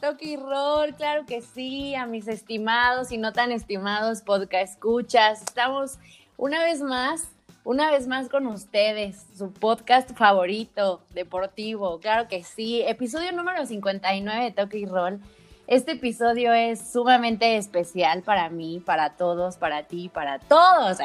Toque y Roll, claro que sí, a mis estimados y no tan estimados podcast escuchas. Estamos una vez más, una vez más con ustedes, su podcast favorito deportivo, claro que sí. Episodio número 59 de Toque y Roll. Este episodio es sumamente especial para mí, para todos, para ti, para todos.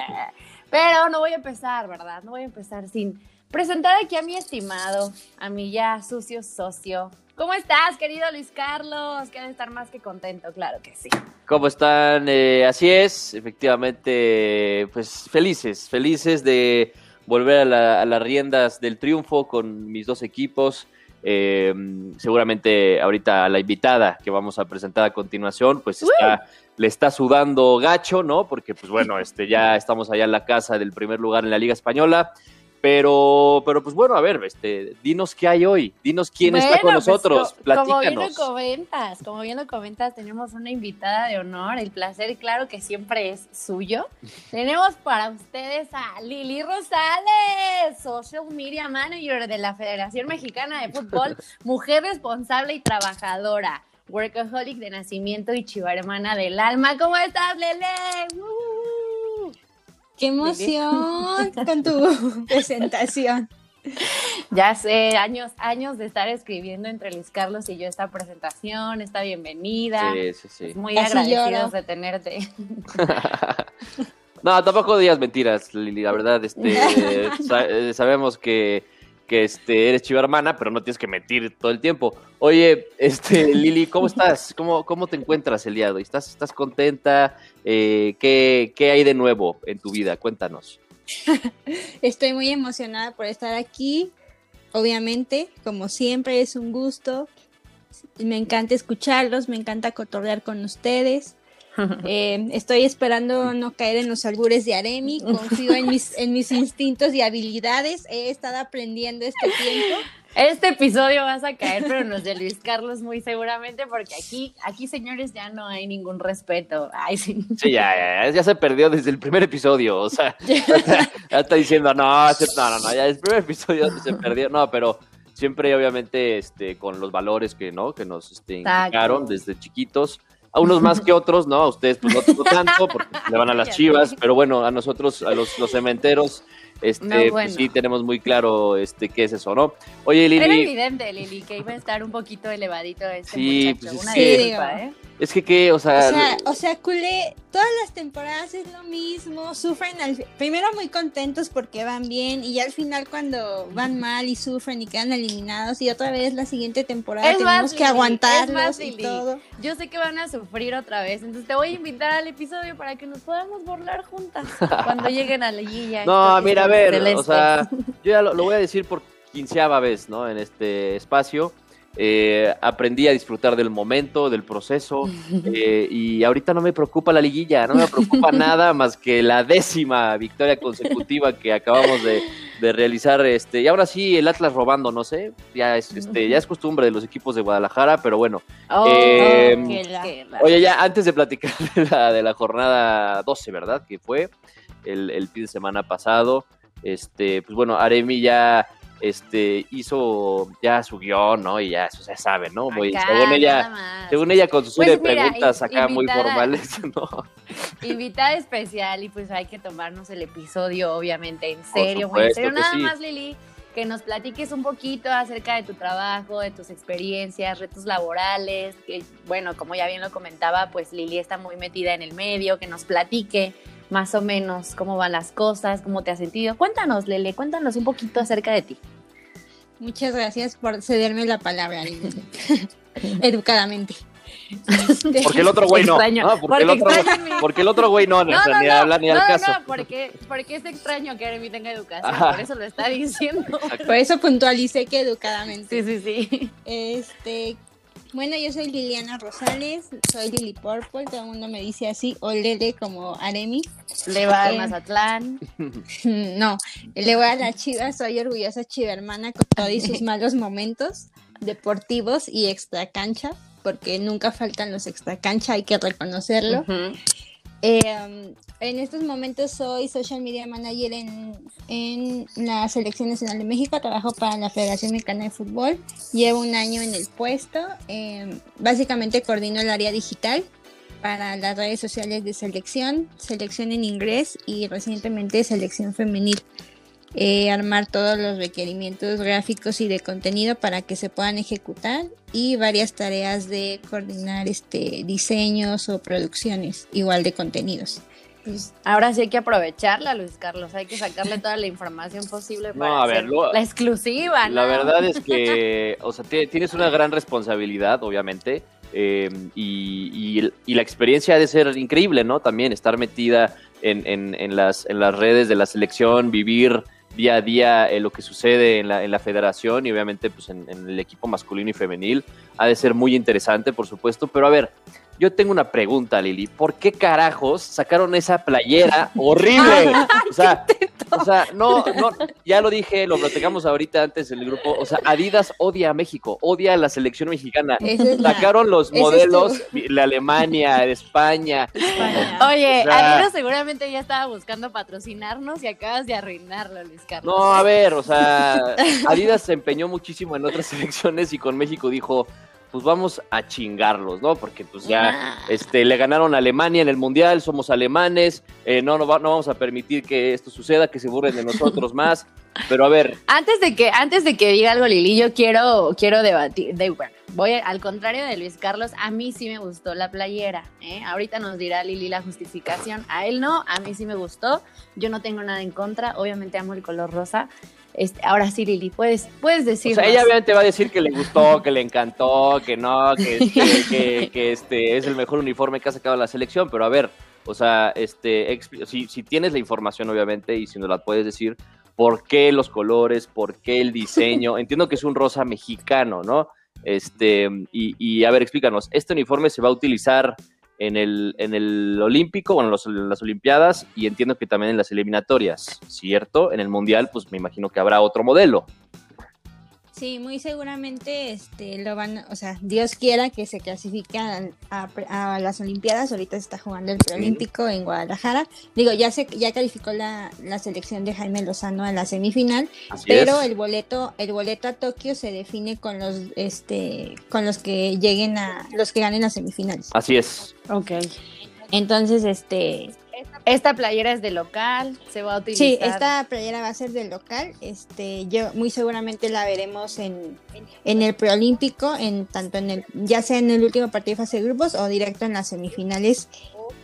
Pero no voy a empezar, ¿verdad? No voy a empezar sin presentar aquí a mi estimado, a mi ya sucio socio. ¿Cómo estás, querido Luis Carlos? Que estar más que contento, claro que sí. ¿Cómo están? Eh, así es, efectivamente, pues felices, felices de volver a, las riendas del triunfo con mis dos equipos. Eh, seguramente ahorita la invitada que vamos a presentar a continuación, pues le está sudando gacho, ¿no? Porque pues bueno, este, ya estamos allá en la casa del primer lugar en la Liga Española. Pero, pero pues bueno, a ver, este, dinos qué hay hoy, dinos quién está con pues, nosotros, platícanos. Como bien lo comentas, como bien lo comentas, tenemos una invitada de honor, el placer, claro que siempre es suyo. tenemos para ustedes a Lili Rosales, Social Media Manager de la Federación Mexicana de Fútbol, mujer responsable y trabajadora, workaholic de nacimiento y chiva hermana del alma. ¿Cómo estás, Lele? ¡Qué emoción con tu presentación! Ya sé, años, años de estar escribiendo entre Luis Carlos y yo esta presentación, esta bienvenida. Sí, sí, sí. muy agradecidos de tenerte. no, tampoco digas mentiras, Lili, la verdad, este, eh, sabemos que que este, eres chiva hermana, pero no tienes que mentir todo el tiempo. Oye, este, Lili, ¿cómo estás? ¿Cómo, cómo te encuentras el día de hoy? ¿Estás, estás contenta? Eh, ¿qué, ¿Qué hay de nuevo en tu vida? Cuéntanos. Estoy muy emocionada por estar aquí. Obviamente, como siempre, es un gusto. Me encanta escucharlos, me encanta cotorrear con ustedes. Eh, estoy esperando no caer en los albures de Aremi, confío en mis, en mis instintos y habilidades, he estado aprendiendo este tiempo. Este episodio vas a caer, pero nos de Luis Carlos muy seguramente, porque aquí, aquí señores, ya no hay ningún respeto. Ay, sí. ya, ya, se perdió desde el primer episodio, o sea, ya está diciendo, no, no, no, no, ya el primer episodio se perdió, no, pero siempre obviamente este, con los valores que, ¿no? que nos este, indicaron desde chiquitos a unos más que otros, ¿no? A ustedes pues no, tanto porque le van a las chivas, pero bueno, a nosotros, a los, los cementeros, este, pues sí tenemos muy claro este qué es eso, ¿no? Oye, Lili. Era evidente, Lili, que iba a estar un poquito elevadito este sí, muchacho. Pues Una disculpa, ¿eh? Es que, ¿qué? O sea, o sea, o sea, culé, todas las temporadas es lo mismo, sufren al, primero muy contentos porque van bien y ya al final cuando van mal y sufren y quedan eliminados y otra vez la siguiente temporada tenemos que aguantarlos y todo. Yo sé que van a sufrir otra vez, entonces te voy a invitar al episodio para que nos podamos burlar juntas cuando lleguen a la guilla. No, mira, a ver, o sea, yo ya lo, lo voy a decir por quinceava vez, ¿no? En este espacio eh, aprendí a disfrutar del momento, del proceso, eh, y ahorita no me preocupa la liguilla, no me preocupa nada más que la décima victoria consecutiva que acabamos de, realizar, este, y ahora sí el Atlas robando, no sé, ya es, este, ya es costumbre de los equipos de Guadalajara, pero bueno. Oh, em, oye, ya antes de platicar de la, de la jornada 12, ¿verdad? Que fue el, el fin de semana pasado, este, pues bueno, Aremi ya este, hizo ya su guion, ¿no? Y ya, eso se sabe, ¿no? Muy, según ella, según ella con sus pues preguntas acá muy formales, ¿no? Invitada especial y pues hay que tomarnos el episodio, obviamente, en serio, muy en serio. Nada más, Lili, que nos platiques un poquito acerca de tu trabajo, de tus experiencias, retos laborales, que bueno, como ya bien lo comentaba, pues Lili está muy metida en el medio, que nos platique más o menos cómo van las cosas, cómo te has sentido. Cuéntanos, Lele, cuéntanos un poquito acerca de ti. Muchas gracias por cederme la palabra, educadamente. Porque el otro güey no. porque, el otro, porque, el otro, güey no, no, no ni habla ni al caso. No, porque, porque es extraño que Aremi tenga educación, por eso lo está diciendo. Por eso puntualicé que educadamente. Sí, sí, sí. Este, bueno, yo soy Liliana Rosales, soy Lili Purple, todo el mundo me dice así, o Lele como Aremi. Le va a eh, Mazatlán. No, le voy a la chiva, soy orgullosa chiva hermana con todos sus malos momentos deportivos y extra cancha, porque nunca faltan los extra cancha, hay que reconocerlo. Eh, en estos momentos soy social media manager en, la Selección Nacional de México, trabajo para la Federación Mexicana de Fútbol, llevo un año en el puesto, eh, básicamente coordino el área digital para las redes sociales de selección, selección en inglés y recientemente selección femenil. Eh, armar todos los requerimientos gráficos y de contenido para que se puedan ejecutar y varias tareas de coordinar este, diseños o producciones igual de contenidos. Pues, ahora sí hay que aprovecharla, Luis Carlos. Hay que sacarle toda la información posible para hacer la exclusiva. La verdad es que, o sea, tienes una gran responsabilidad, obviamente, eh, y, la experiencia ha de ser increíble, ¿no? También estar metida en, las, en las redes de la selección, vivir día a día eh, lo que sucede en la, en la, federación y obviamente pues en, el equipo masculino y femenil. Ha de ser muy interesante, por supuesto. Pero a ver, yo tengo una pregunta, Lili. ¿Por qué carajos sacaron esa playera horrible? O sea, o sea, no, no, ya lo dije, lo platicamos ahorita antes en el grupo. O sea, Adidas odia a México, odia a la selección mexicana. Sacaron los modelos, de Alemania, de España. Oye, Adidas seguramente ya estaba buscando patrocinarnos y acabas de arruinarlo, Luis Carlos. No, a ver, o sea, Adidas se empeñó muchísimo en otras selecciones y con México dijo, pues vamos a chingarlos, ¿no? Porque pues ya este, le ganaron a Alemania en el Mundial, somos alemanes, eh, no, no, no vamos a permitir que esto suceda, que se burlen de nosotros más. Pero a ver. Antes de que, antes de que diga algo Lili, yo quiero, quiero debatir, de, bueno, voy al contrario de Luis Carlos, a mí sí me gustó la playera, ¿eh? Ahorita nos dirá Lili la justificación, a él no, a mí sí me gustó, yo no tengo nada en contra, obviamente amo el color rosa, este, ahora sí, Lili, puedes, puedes decir. O sea, ella obviamente va a decir que le gustó, que le encantó, que no, que, que, este es el mejor uniforme que ha sacado la selección, pero a ver, o sea, este, si, si tienes la información, obviamente, y si nos la puedes decir, ¿por qué los colores? ¿Por qué el diseño? Entiendo que es un rosa mexicano, ¿no? Este, y, y a ver, explícanos, ¿este uniforme se va a utilizar en el, en el Olímpico, bueno, en las Olimpiadas y entiendo que también en las eliminatorias, ¿cierto? En el Mundial, pues me imagino que habrá otro modelo. Sí, muy seguramente este, lo van, o sea, Dios quiera que se clasifiquen a, las Olimpiadas. Ahorita se está jugando el preolímpico en Guadalajara. Digo, ya se ya calificó la, selección de Jaime Lozano a la semifinal, pero el boleto el boleto a Tokio se define con los este con los que lleguen a los que ganen las semifinales. Así es. Ok. Entonces, este esta playera es de local, se va a utilizar. Sí, esta playera va a ser de local. Este, yo muy seguramente la veremos en, en el preolímpico, en tanto en el, ya sea en el último partido de fase de grupos o directo en las semifinales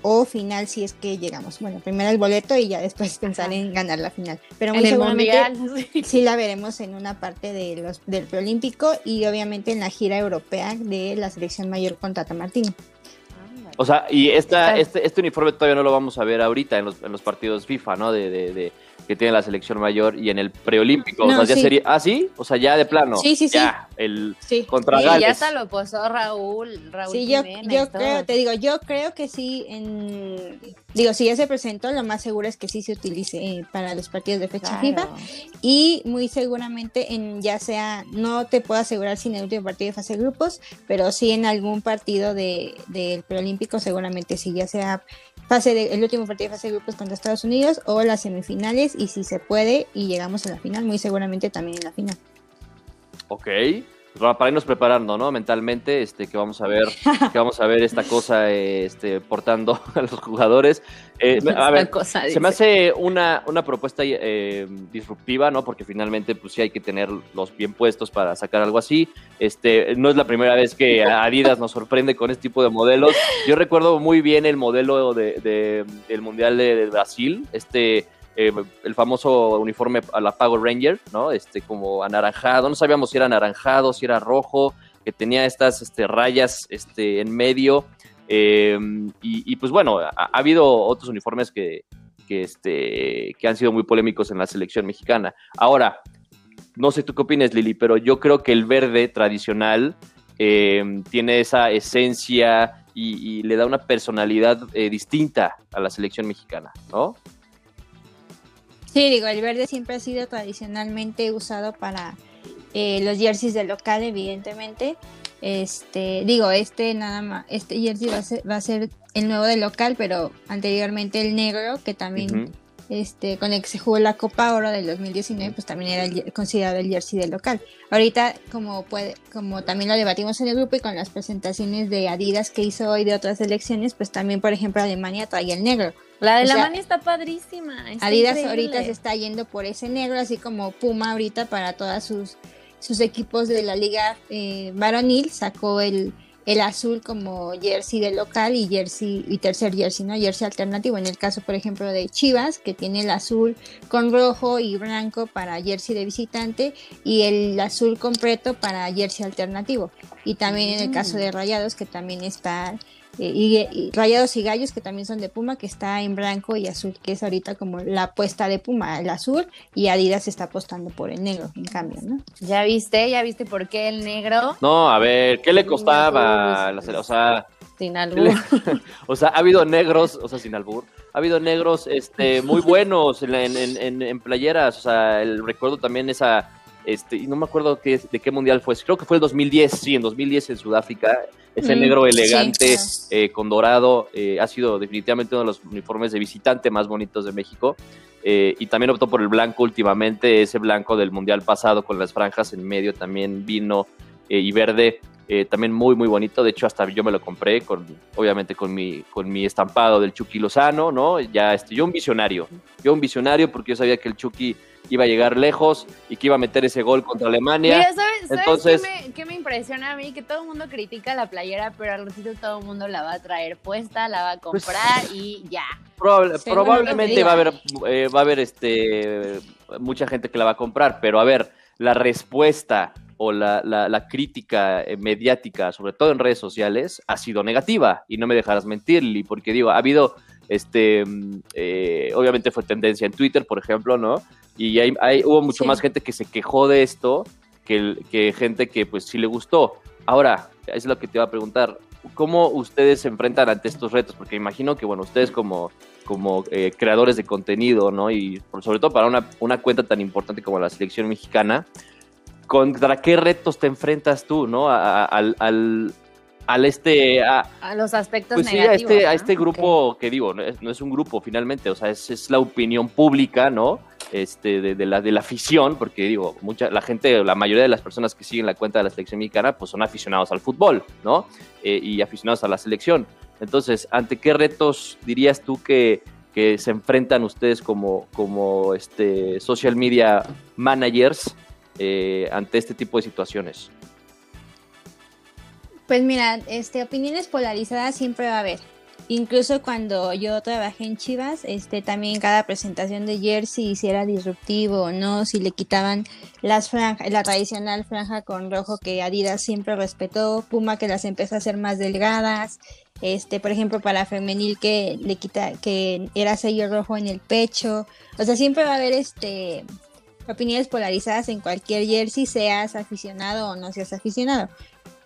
o final si es que llegamos. Bueno, primero el boleto y ya después pensar en ganar la final. Pero muy seguramente sí. la veremos en una parte de los, del preolímpico y obviamente en la gira europea de la selección mayor contra Tamartino. O sea, y esta, este, este uniforme todavía no lo vamos a ver ahorita en los, en los partidos FIFA, ¿no? De, de, de, que tiene la selección mayor y en el preolímpico. o sea, ya sería. Ah, sí, o sea, ya de plano. Sí, sí, sí. Ya, el contra Gales. ya hasta lo posó Raúl, Raúl. Sí, yo, yo creo, te digo, yo creo que sí, en, digo, si ya se presentó, lo más seguro es que sí se utilice eh, para los partidos de fecha FIFA. Y muy seguramente en ya sea, no te puedo asegurar si en el último partido de fase de grupos, pero sí en algún partido del de, preolímpico, seguramente sí, ya sea fase de, el último partido de fase de grupos contra Estados Unidos o las semifinales y si se puede y llegamos a la final, muy seguramente también en la final. Ok, para irnos preparando, ¿no? Mentalmente, este, que vamos a ver, que vamos a ver esta cosa, este, portando a los jugadores. Eh, a ver, se me hace una, una propuesta eh, disruptiva, ¿no? Porque finalmente, pues sí hay que tener los bien puestos para sacar algo así. Este, no es la primera vez que Adidas nos sorprende con este tipo de modelos. Yo recuerdo muy bien el modelo de, del Mundial de, Brasil, este eh, el famoso uniforme a la Power Ranger, ¿no? Este como anaranjado, no sabíamos si era anaranjado, si era rojo, que tenía estas este, rayas este, en medio. Em, y, pues bueno, ha, habido otros uniformes que, que, este, que han sido muy polémicos en la selección mexicana. Ahora, no sé tú qué opinas, Lili, pero yo creo que el verde tradicional em, tiene esa esencia y, le da una personalidad eh, distinta a la selección mexicana, ¿no? Sí, digo, el verde siempre ha sido tradicionalmente usado para eh, los jerseys del local, evidentemente. Este, digo, este nada más, este jersey va a ser, va a ser el nuevo del local, pero anteriormente el negro, que también este, con el que se jugó la Copa Oro del 2019, pues también era considerado el jersey del local. Ahorita, como puede, como también lo debatimos en el grupo y con las presentaciones de Adidas que hizo hoy de otras selecciones, pues también, por ejemplo, Alemania trae el negro. La de Alemania está padrísima. Adidas ahorita se está yendo por ese negro, así como Puma ahorita para todos sus, sus equipos de la liga eh, varonil sacó el el azul como jersey de local y jersey y tercer jersey, ¿no? Jersey alternativo. En el caso, por ejemplo, de Chivas, que tiene el azul con rojo y blanco para jersey de visitante y el azul completo para jersey alternativo. Y también en el caso de mm. Rayados, que también está eh, y, Rayados y Gallos, que también son de Puma, que está en blanco y azul, que es ahorita como la apuesta de Puma, el azul, y Adidas está apostando por el negro, en cambio, ¿no? ¿Ya viste? ¿Ya viste por qué el negro? No, a ver, ¿qué le costaba? o sea, sin albur. o sea, ha habido negros, o sea, sin albur, ha habido negros este, muy buenos en, en, playeras, o sea, el, recuerdo también esa, este, y no me acuerdo qué, de qué mundial fue, creo que fue el 2010, sí, en 2010 en Sudáfrica, ese negro elegante eh, con dorado eh, ha sido definitivamente uno de los uniformes de visitante más bonitos de México. Eh, y también optó por el blanco últimamente, ese blanco del mundial pasado con las franjas en medio también vino y verde, también muy muy bonito. De hecho hasta yo me lo compré con, obviamente con mi con mi estampado del Chucky Lozano, ¿no? Ya este, yo un visionario, yo un visionario porque yo sabía que el Chucky iba a llegar lejos y que iba a meter ese gol contra Alemania. ¿sabes, Entonces, qué, me, impresiona a mí? Que todo el mundo critica la playera, pero al ratito todo el mundo la va a traer puesta, la va a pues, comprar y ya. probablemente va a haber, eh, va a haber este, mucha gente que la va a comprar, pero a ver, la respuesta o la, la, crítica eh, mediática, sobre todo en redes sociales, ha sido negativa. Y no me dejarás mentir, Lili, porque digo, ha habido, este, mm, eh, obviamente fue tendencia en Twitter, por ejemplo, ¿no? Y hay, hubo mucho más gente que se quejó de esto que, que gente que pues sí le gustó. Ahora, es lo que te iba a preguntar, ¿cómo ustedes se enfrentan ante estos retos? Porque imagino que, bueno, ustedes como, como eh, creadores de contenido, ¿no? Y sobre todo para una, una, cuenta tan importante como la selección mexicana, ¿contra qué retos te enfrentas tú, ¿no? al, al este a, los aspectos pues negativos, sí, a este, a este grupo que digo no es, no es, un grupo finalmente o sea es, es la opinión pública no este, de, la, de la afición, porque digo, mucha, la gente, la mayoría de las personas que siguen la cuenta de la selección mexicana, pues son aficionados al fútbol, ¿no? Eh, y aficionados a la selección. Entonces, ¿ante qué retos dirías tú que, que se enfrentan ustedes como, como este, social media managers eh, ante este tipo de situaciones? Pues mira, este, opiniones polarizadas siempre va a haber. Incluso cuando yo trabajé en Chivas, este también cada presentación de jersey si era disruptivo o no, si le quitaban las franjas, la tradicional franja con rojo que Adidas siempre respetó, Puma que las empezó a hacer más delgadas, este, por ejemplo, para femenil que le quita que era sello rojo en el pecho, o sea, siempre va a haber este opiniones polarizadas en cualquier jersey, seas aficionado o no seas aficionado.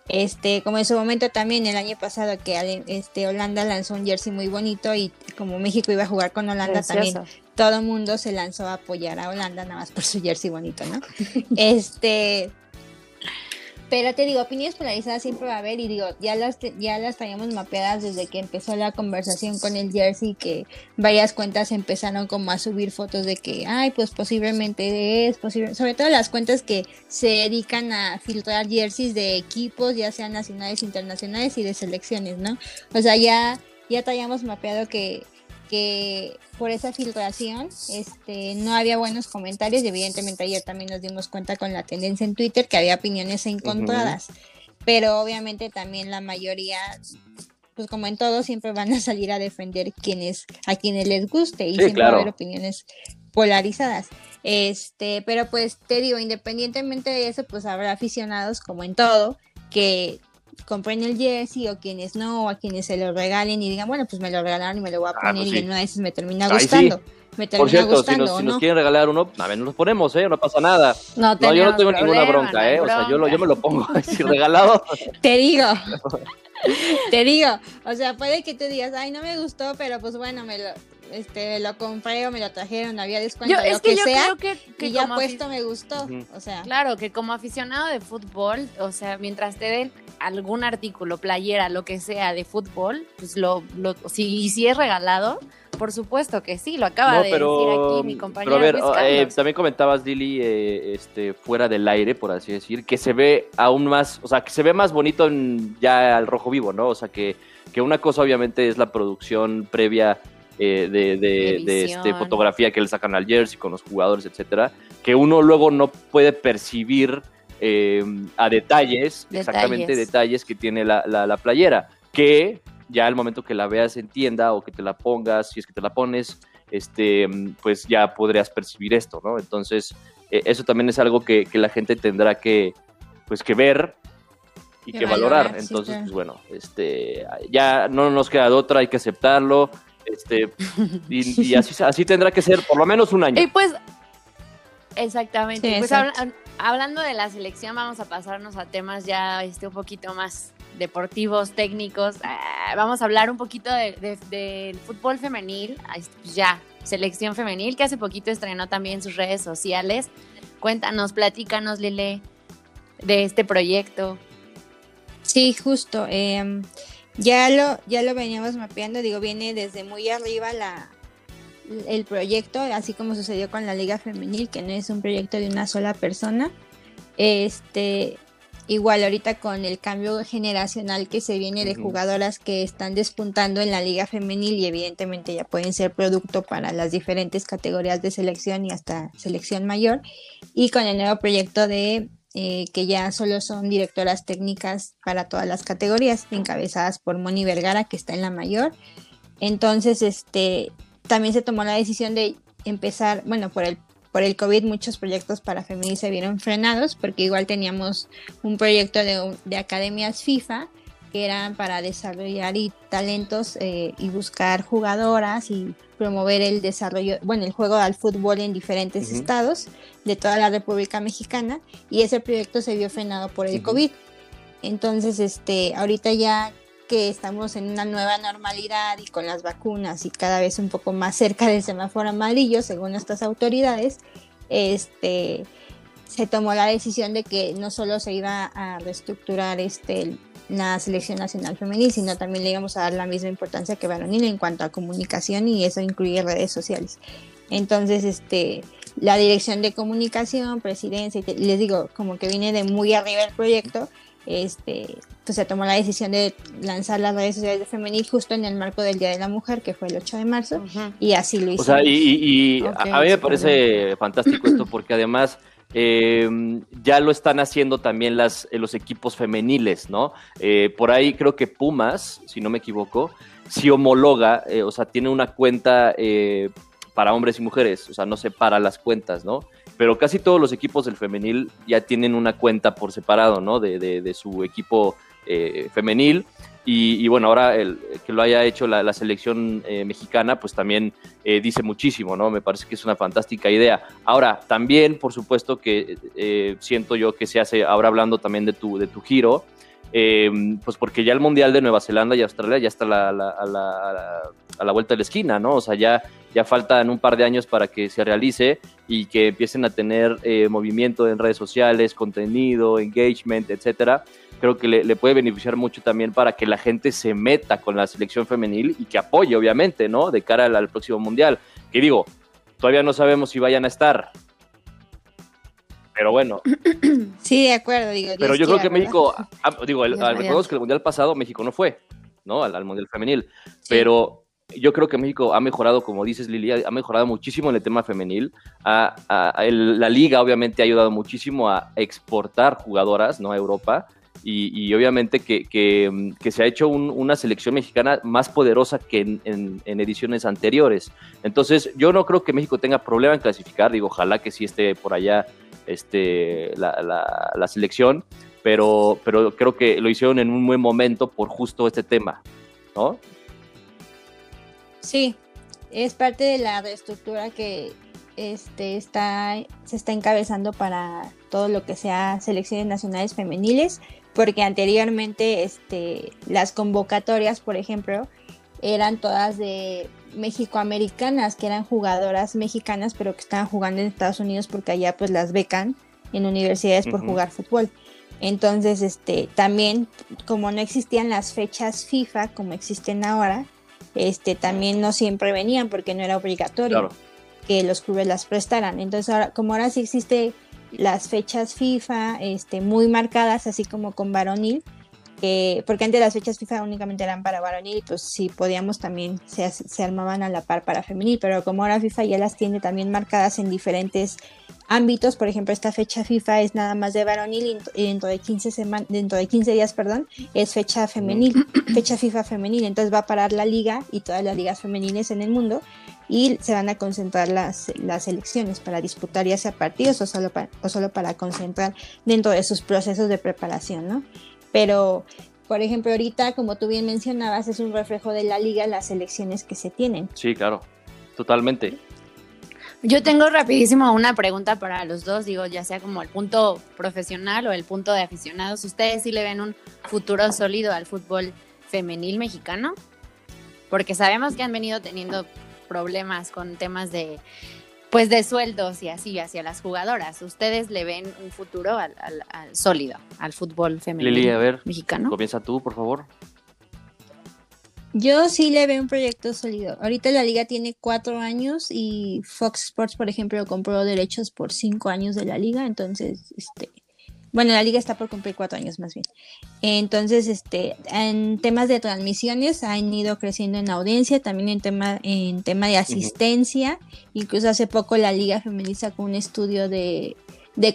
Este, como en su momento también el año pasado que este, Holanda lanzó un jersey muy bonito y como México iba a jugar con Holanda también todo el mundo se lanzó a apoyar a Holanda nada más por su jersey bonito, ¿no? este, pero te digo, opiniones polarizadas siempre va a haber y digo, ya las, ya las traíamos mapeadas desde que empezó la conversación con el jersey, que varias cuentas empezaron como a subir fotos de que, ay, pues posiblemente es posible, sobre todo las cuentas que se dedican a filtrar jerseys de equipos, ya sean nacionales, internacionales y de selecciones, ¿no? O sea, ya, ya traíamos mapeado que que por esa filtración este, no había buenos comentarios y evidentemente ayer también nos dimos cuenta con la tendencia en Twitter que había opiniones encontradas, pero obviamente también la mayoría, pues como en todo, siempre van a salir a defender quienes, a quienes les guste y siempre va a haber opiniones polarizadas. Este, pero pues te digo, independientemente de eso, pues habrá aficionados como en todo que compren el jersey o quienes no, o a quienes se lo regalen y digan, bueno, pues me lo regalaron y me lo voy a ah, poner pues y en una vez me termina gustando. Me termina Por cierto, gustando, si, nos, si nos, quieren regalar uno, a ver, nos lo ponemos, ¿eh? No pasa nada. No, yo no tengo ninguna bronca, ¿eh? O sea, yo, lo, yo me lo pongo así regalado. Te digo. Te digo, o sea, puede que tú digas, ay, no me gustó, pero pues bueno, me lo, este, lo compré o me lo trajeron, había descuento, yo, es que, yo creo que, que ya puesto me gustó, o sea. Claro, que como aficionado de fútbol, o sea, mientras te den algún artículo, playera, lo que sea de fútbol, pues lo, lo si, si es regalado, por supuesto que sí, lo acaba de decir aquí mi compañero. Pero a ver, eh, también comentabas, Lili, eh, este, fuera del aire, por así decir, que se ve aún más, o sea, que se ve más bonito ya al rojo vivo, ¿no? O sea, que, que una cosa obviamente es la producción previa eh, de, de, este, fotografía que le sacan al jersey con los jugadores, etcétera, que uno luego no puede percibir a detalles, exactamente detalles que tiene la, la, la playera, que ya al momento que la veas en tienda o que te la pongas, si es que te la pones, este, pues ya podrías percibir esto, ¿no? Entonces, eh, eso también es algo que, la gente tendrá que, pues, que ver y que, valorar. Entonces, pues bueno, este, ya no nos queda de otra, hay que aceptarlo. Este, y, así, así tendrá que ser por lo menos un año. Y pues, exactamente. pues hablando de la selección, vamos a pasarnos a temas ya este, un poquito más deportivos, técnicos. Ah, vamos a hablar un poquito del fútbol femenil, pues ya, selección femenil, que hace poquito estrenó también sus redes sociales. Cuéntanos, platícanos, Lile, de este proyecto. Sí, justo. Em, ya, lo, ya lo veníamos mapeando, digo, viene desde muy arriba la, el proyecto, así como sucedió con la Liga Femenil, que no es un proyecto de una sola persona. Este, Igual ahorita con el cambio generacional que se viene de jugadoras que están despuntando en la liga femenil y evidentemente ya pueden ser producto para las diferentes categorías de selección y hasta selección mayor. Y con el nuevo proyecto de eh, que ya solo son directoras técnicas para todas las categorías, encabezadas por Moni Vergara, que está en la mayor. Entonces, este, también se tomó la decisión de empezar, bueno, por el por el COVID muchos proyectos para femenil se vieron frenados porque igual teníamos un proyecto de, academias FIFA que eran para desarrollar y talentos eh, y buscar jugadoras y promover el desarrollo, bueno, el juego al fútbol en diferentes estados de toda la República Mexicana y ese proyecto se vio frenado por el COVID. Entonces, este, ahorita ya que estamos en una nueva normalidad y con las vacunas y cada vez un poco más cerca del semáforo amarillo, según estas autoridades, este, se tomó la decisión de que no solo se iba a reestructurar este, la selección nacional femenil, sino también le íbamos a dar la misma importancia que varonil en cuanto a comunicación y eso incluye redes sociales. Entonces, este, la dirección de comunicación, presidencia, les digo, como que viene de muy arriba el proyecto, este, pues se tomó la decisión de lanzar las redes sociales de Femenil justo en el marco del Día de la Mujer, que fue el 8 de marzo, y así lo hicimos. O sea, y, a, mí me parece fantástico esto porque además... Eh, ya lo están haciendo también las, eh, los equipos femeniles, ¿no? Eh, por ahí creo que Pumas, si no me equivoco, si homologa, o sea, tiene una cuenta para hombres y mujeres, o sea, no separa las cuentas, ¿no? Pero casi todos los equipos del femenil ya tienen una cuenta por separado, ¿no? De, de, su equipo eh, femenil. Y, bueno, ahora el, que lo haya hecho la, selección eh, mexicana, pues también eh, dice muchísimo, ¿no? Me parece que es una fantástica idea. Ahora, también, por supuesto, que siento yo que se hace, ahora hablando también de tu, de tu giro, pues porque ya el Mundial de Nueva Zelanda y Australia ya está a la vuelta de la esquina, ¿no? O sea, ya ya faltan un par de años para que se realice y que empiecen a tener eh, movimiento en redes sociales, contenido, engagement, etcétera. Creo que le, puede beneficiar mucho también para que la gente se meta con la selección femenil y que apoye, obviamente, ¿no? De cara al, próximo mundial. Que digo, todavía no sabemos si vayan a estar, pero bueno. Sí, de acuerdo, digo. Pero yo creo que México, ah, digo, recordemos que el mundial pasado México no fue, ¿no? Al, mundial femenil, pero yo creo que México ha mejorado, como dices Lili, ha mejorado muchísimo en el tema femenil. la liga obviamente ha ayudado muchísimo a exportar jugadoras ¿no? a Europa y, obviamente que, se ha hecho una selección mexicana más poderosa que en, ediciones anteriores. Entonces yo no creo que México tenga problema en clasificar, digo, ojalá que sí esté por allá este, la, la selección, pero, pero creo que lo hicieron en un buen momento por justo este tema, ¿no? Sí, es parte de la reestructura que este, está, se está encabezando para todo lo que sea selecciones nacionales femeniles, porque anteriormente este, las convocatorias, por ejemplo, eran todas de mexicoamericanas, que eran jugadoras mexicanas, pero que estaban jugando en Estados Unidos porque allá pues las becan en universidades por jugar fútbol. Entonces, este, también, como no existían las fechas FIFA como existen ahora, este, también no siempre venían porque no era obligatorio que los clubes las prestaran. Entonces, ahora, como ahora sí existe las fechas FIFA este, muy marcadas, así como con varonil, porque antes las fechas FIFA únicamente eran para varonil, pues sí podíamos también, se, se, armaban a la par para femenil, pero como ahora FIFA ya las tiene también marcadas en diferentes ámbitos, por ejemplo, esta fecha FIFA es nada más de varonil y dentro de 15 semanas, dentro de 15 días, perdón, es fecha femenil, fecha FIFA femenil, entonces va a parar la liga y todas las ligas femeniles en el mundo y se van a concentrar las, las elecciones para disputar ya sea partidos o solo para, o solo para concentrar dentro de sus procesos de preparación, ¿no? Pero, por ejemplo, ahorita, como tú bien mencionabas, es un reflejo de la liga las elecciones que se tienen. Sí, claro, totalmente. Yo tengo rapidísimo una pregunta para los dos, digo, ya sea como el punto profesional o el punto de aficionados. ¿Ustedes sí le ven un futuro sólido al fútbol femenil mexicano? Porque sabemos que han venido teniendo problemas con temas de pues de sueldos y así hacia las jugadoras. ¿Ustedes le ven un futuro al, sólido al fútbol femenino Lili, a ver, mexicano? Comienza tú, por favor. Yo sí le veo un proyecto sólido. Ahorita la liga tiene cuatro años y Fox Sports, por ejemplo, compró derechos por cinco años de la liga, entonces, este, bueno, la liga está por cumplir cuatro años más bien. Entonces, este, en temas de transmisiones han ido creciendo en audiencia, también en tema, en tema de asistencia. Incluso hace poco la liga feminista con un estudio de,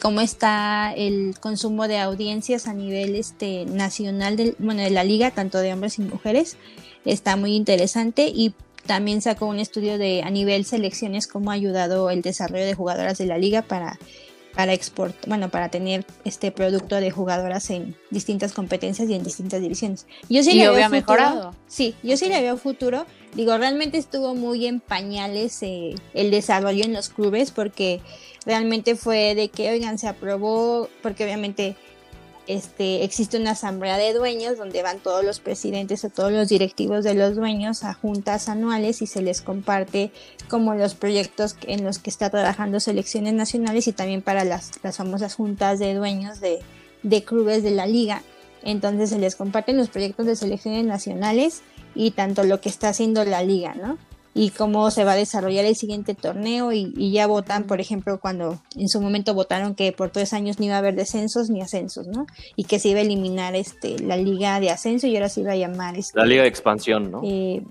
cómo está el consumo de audiencias a nivel este, nacional de, bueno, de la liga, tanto de hombres y mujeres. Está muy interesante y también sacó un estudio de a nivel selecciones cómo ha ayudado el desarrollo de jugadoras de la liga para para export, bueno, para tener este producto de jugadoras en distintas competencias y en distintas divisiones. Yo sí le veo mejorado. Sí, yo sí le veo futuro. Digo, realmente estuvo muy en pañales eh, el desarrollo en los clubes porque realmente fue de que, oigan, se aprobó, porque obviamente este, existe una asamblea de dueños donde van todos los presidentes o todos los directivos de los dueños a juntas anuales y se les comparte como los proyectos en los que está trabajando selecciones nacionales y también para las, las famosas juntas de dueños de, de clubes de la liga. Entonces se les comparten los proyectos de selecciones nacionales y tanto lo que está haciendo la liga, ¿no? Y cómo se va a desarrollar el siguiente torneo y, ya votan, por ejemplo, cuando en su momento votaron que por tres años no iba a haber descensos ni ascensos, ¿no? Y que se iba a eliminar este la liga de ascenso y ahora se iba a llamar este, la liga de expansión, ¿no? Eh,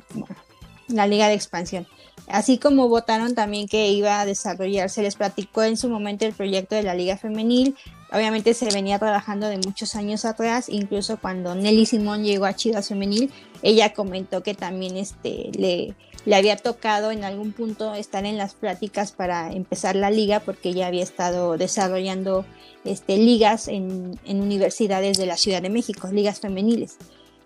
la liga de expansión. Así como votaron también que iba a desarrollarse, les platicó en su momento el proyecto de la liga femenil. Obviamente se venía trabajando de muchos años atrás, incluso cuando Nelly Simón llegó a Chivas Femenil, ella comentó que también este, le, le había tocado en algún punto estar en las pláticas para empezar la liga porque ella había estado desarrollando este, ligas en, universidades de la Ciudad de México, ligas femeniles.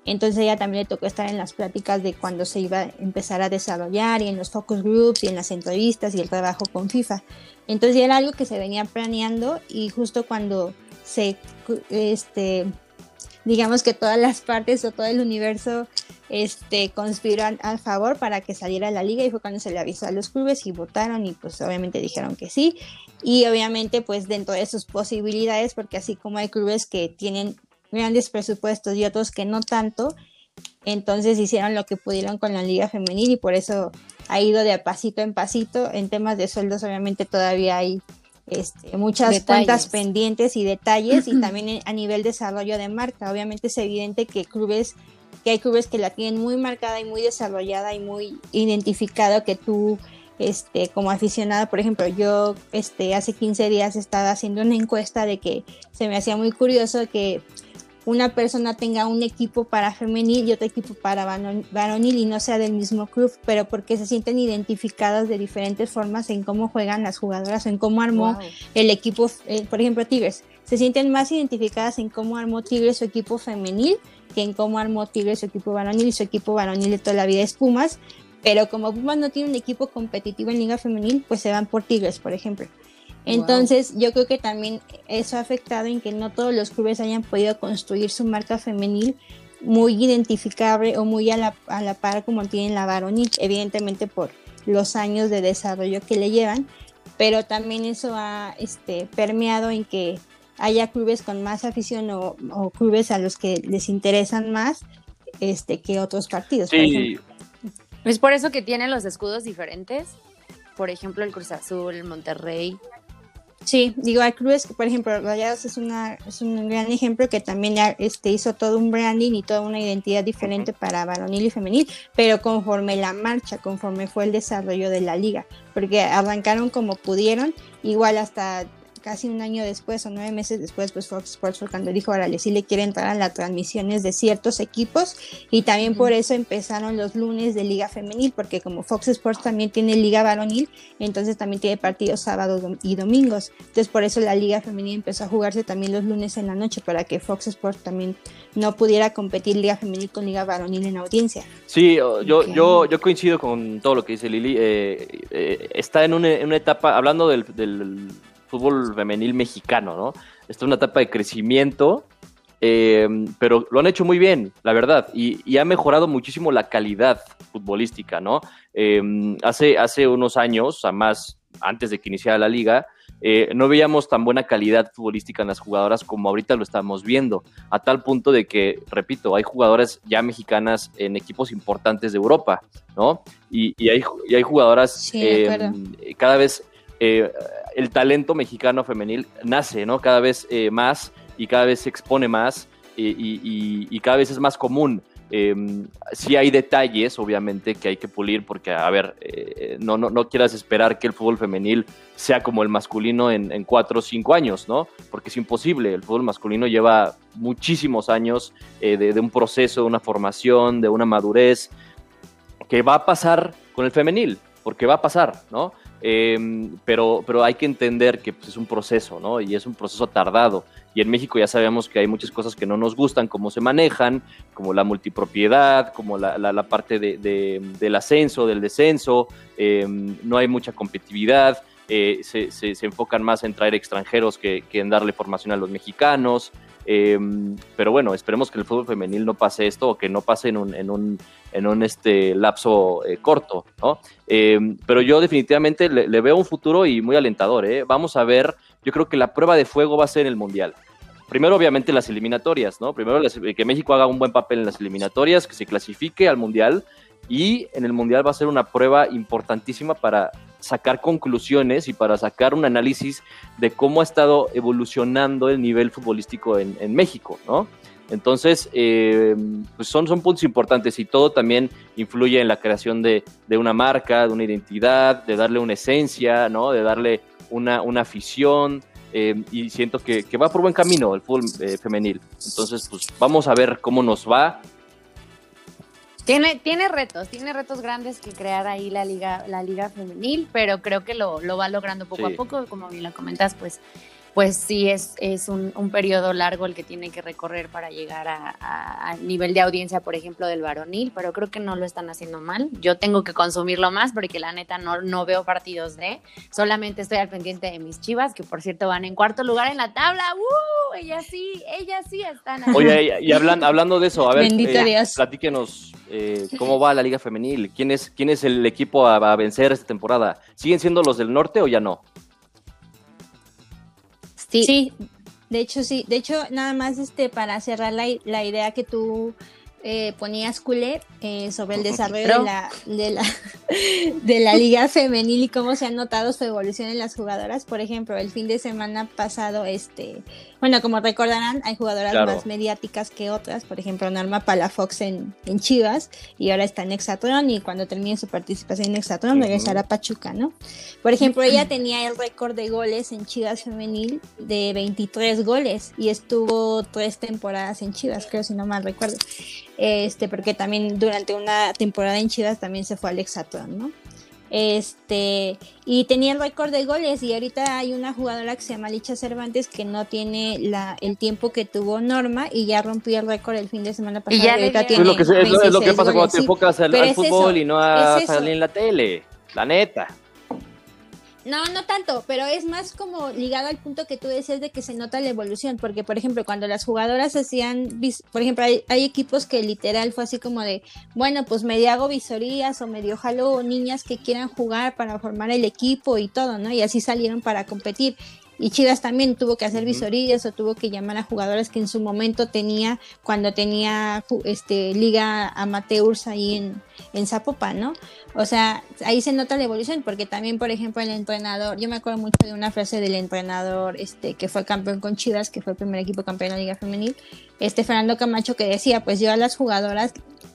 Entonces ella también le tocó estar en las pláticas de cuando se iba a empezar a desarrollar y en los focus groups y en las entrevistas y el trabajo con FIFA. Entonces ya era algo que se venía planeando y justo cuando se, este, digamos que todas las partes o todo el universo este, conspiró a, favor para que saliera la liga y fue cuando se le avisó a los clubes y votaron y pues obviamente dijeron que sí. Y obviamente pues dentro de sus posibilidades, porque así como hay clubes que tienen grandes presupuestos y otros que no tanto, entonces hicieron lo que pudieron con la liga femenil y por eso ha ido de pasito en pasito. En temas de sueldos obviamente todavía hay este, muchas cuentas pendientes y detalles y también a nivel desarrollo de marca. Obviamente es evidente que clubes que hay clubes que la tienen muy marcada y muy desarrollada y muy identificado que tú este, como aficionada, por ejemplo, yo este, hace 15 días estaba haciendo una encuesta de que se me hacía muy curioso que una persona tenga un equipo para femenil y otro equipo para varonil y no sea del mismo club, pero porque se sienten identificadas de diferentes formas en cómo juegan las jugadoras, en cómo armó el equipo, eh, por ejemplo, Tigres, se sienten más identificadas en cómo armó Tigres su equipo femenil que en cómo armó Tigres su equipo varonil y su equipo varonil de toda la vida es Pumas, pero como Pumas no tiene un equipo competitivo en liga femenil, pues se van por Tigres, por ejemplo. Entonces, yo creo que también eso ha afectado en que no todos los clubes hayan podido construir su marca femenil muy identificable o muy a la, a la par como tienen la varonil, evidentemente por los años de desarrollo que le llevan, pero también eso ha este, permeado en que haya clubes con más afición o, clubes a los que les interesan más este que otros partidos. Sí. es por eso que tienen los escudos diferentes. Por ejemplo, el Cruz Azul, el Monterrey, Sí, digo, hay clubes que, por ejemplo, Rayados es, una, es un gran ejemplo que también ya este, hizo todo un branding y toda una identidad diferente para varonil y femenil, pero conforme la marcha, conforme fue el desarrollo de la liga, porque arrancaron como pudieron, igual hasta casi un año después o nueve meses después, pues Fox Sports fue cuando dijo, órale, sí le quiere entrar a las transmisiones de ciertos equipos y también por eso empezaron los lunes de Liga Femenil, porque como Fox Sports también tiene Liga Varonil, entonces también tiene partidos sábados y domingos. Entonces por eso la Liga Femenil empezó a jugarse también los lunes en la noche, para que Fox Sports también no pudiera competir Liga Femenil con Liga Varonil en audiencia. Sí, yo, yo, yo coincido con todo lo que dice Lili. Eh, eh, está en una, en una, etapa, hablando del, del fútbol femenil mexicano, ¿no? Está en una etapa de crecimiento, eh, pero lo han hecho muy bien, la verdad, y, ha mejorado muchísimo la calidad futbolística, ¿no? Eh, hace, hace unos años, a más antes de que iniciara la liga, eh, no veíamos tan buena calidad futbolística en las jugadoras como ahorita lo estamos viendo, a tal punto de que, repito, hay jugadoras ya mexicanas en equipos importantes de Europa, ¿no? Y, hay, hay, jugadoras cada vez el talento mexicano femenil nace, ¿no? Cada vez eh, más y cada vez se expone más y, cada vez es más común. Eh, sí hay detalles, obviamente, que hay que pulir porque, a ver, eh, no, no, no, quieras esperar que el fútbol femenil sea como el masculino en, cuatro o cinco años, ¿no? Porque es imposible. El fútbol masculino lleva muchísimos años de, de, un proceso, de una formación, de una madurez, que va a pasar con el femenil, porque va a pasar, ¿no? Em, pero, pero hay que entender que pues, es un proceso, ¿no? Y es un proceso tardado. Y en México ya sabemos que hay muchas cosas que no nos gustan, cómo se manejan, como la multipropiedad, como la, la, parte de, del ascenso, del descenso, em, no hay mucha competitividad. Eh, se, se, enfocan más en traer extranjeros que, que en darle formación a los mexicanos. Em, pero bueno, esperemos que el fútbol femenil no pase esto o que no pase en un, en un, en un este, lapso eh, corto, ¿no? Em, pero yo definitivamente le, veo un futuro y muy alentador, ¿eh? Vamos a ver, yo creo que la prueba de fuego va a ser el Mundial. Primero, obviamente, las eliminatorias, ¿no? Primero, que México haga un buen papel en las eliminatorias, que se clasifique al Mundial y en el Mundial va a ser una prueba importantísima para sacar conclusiones y para sacar un análisis de cómo ha estado evolucionando el nivel futbolístico en, México, ¿no? Entonces, eh, pues son, son puntos importantes y todo también influye en la creación de, una marca, de una identidad, de darle una esencia, ¿no? De darle una, una afición. Eh, y siento que, va por buen camino el fútbol eh, femenil. Entonces, pues vamos a ver cómo nos va. Tiene, tiene retos, tiene retos grandes que crear ahí la liga, la liga femenil, pero creo que lo, lo va logrando poco a poco, como bien lo comentas, pues pues sí es, es un, un, periodo largo el que tiene que recorrer para llegar a, nivel de audiencia, por ejemplo, del varonil, pero creo que no lo están haciendo mal. Yo tengo que consumirlo más porque la neta no, no veo partidos de, solamente estoy al pendiente de mis chivas, que por cierto van en cuarto lugar en la tabla. ¡Uh! Ellas sí, ellas sí están ahí. Oye, y hablando de eso, a ver, eh, platíquenos eh, cómo va la liga femenil, quién es, quién es el equipo a, a vencer esta temporada. ¿Siguen siendo los del norte o ya no? Sí. de hecho sí, de hecho nada más este para cerrar la, la idea que tú eh, ponías culé eh, sobre el desarrollo de la, de la, de, la, liga femenil y cómo se ha notado su evolución en las jugadoras. Por ejemplo, el fin de semana pasado, este, bueno, como recordarán, hay jugadoras más mediáticas que otras. Por ejemplo, Norma Palafox en, en Chivas y ahora está en Exatron y cuando termine su participación en Exatron regresará a Pachuca, ¿no? Por ejemplo, ella tenía el récord de goles en Chivas femenil de 23 goles y estuvo tres temporadas en Chivas, creo si no mal recuerdo. Este, porque también durante una temporada en Chivas también se fue al Exatron, ¿no? Este, y tenía el récord de goles y ahorita hay una jugadora que se llama Licha Cervantes que no tiene la, el tiempo que tuvo Norma y ya rompió el récord el fin de semana pasado. Y ya es, lo que, es, lo que pasa cuando te enfocas al, fútbol y no a salir en la tele, la neta. No, no tanto, pero es más como ligado al punto que tú decías de que se nota la evolución, porque por ejemplo, cuando las jugadoras hacían, por ejemplo, hay, equipos que literal fue así como de, bueno, pues medio hago visorías o medio jalo niñas que quieran jugar para formar el equipo y todo, ¿no? Y así salieron para competir. Y Chivas también tuvo que hacer visorías o tuvo que llamar a jugadores que en su momento tenía, cuando tenía este, liga amateurs ahí en, en Zapopan, ¿no? O sea, ahí se nota la evolución, porque también, por ejemplo, el entrenador, yo me acuerdo mucho de una frase del entrenador este, que fue campeón con Chivas, que fue el primer equipo campeón de la Liga Femenil, este Fernando Camacho, que decía, pues yo a las jugadoras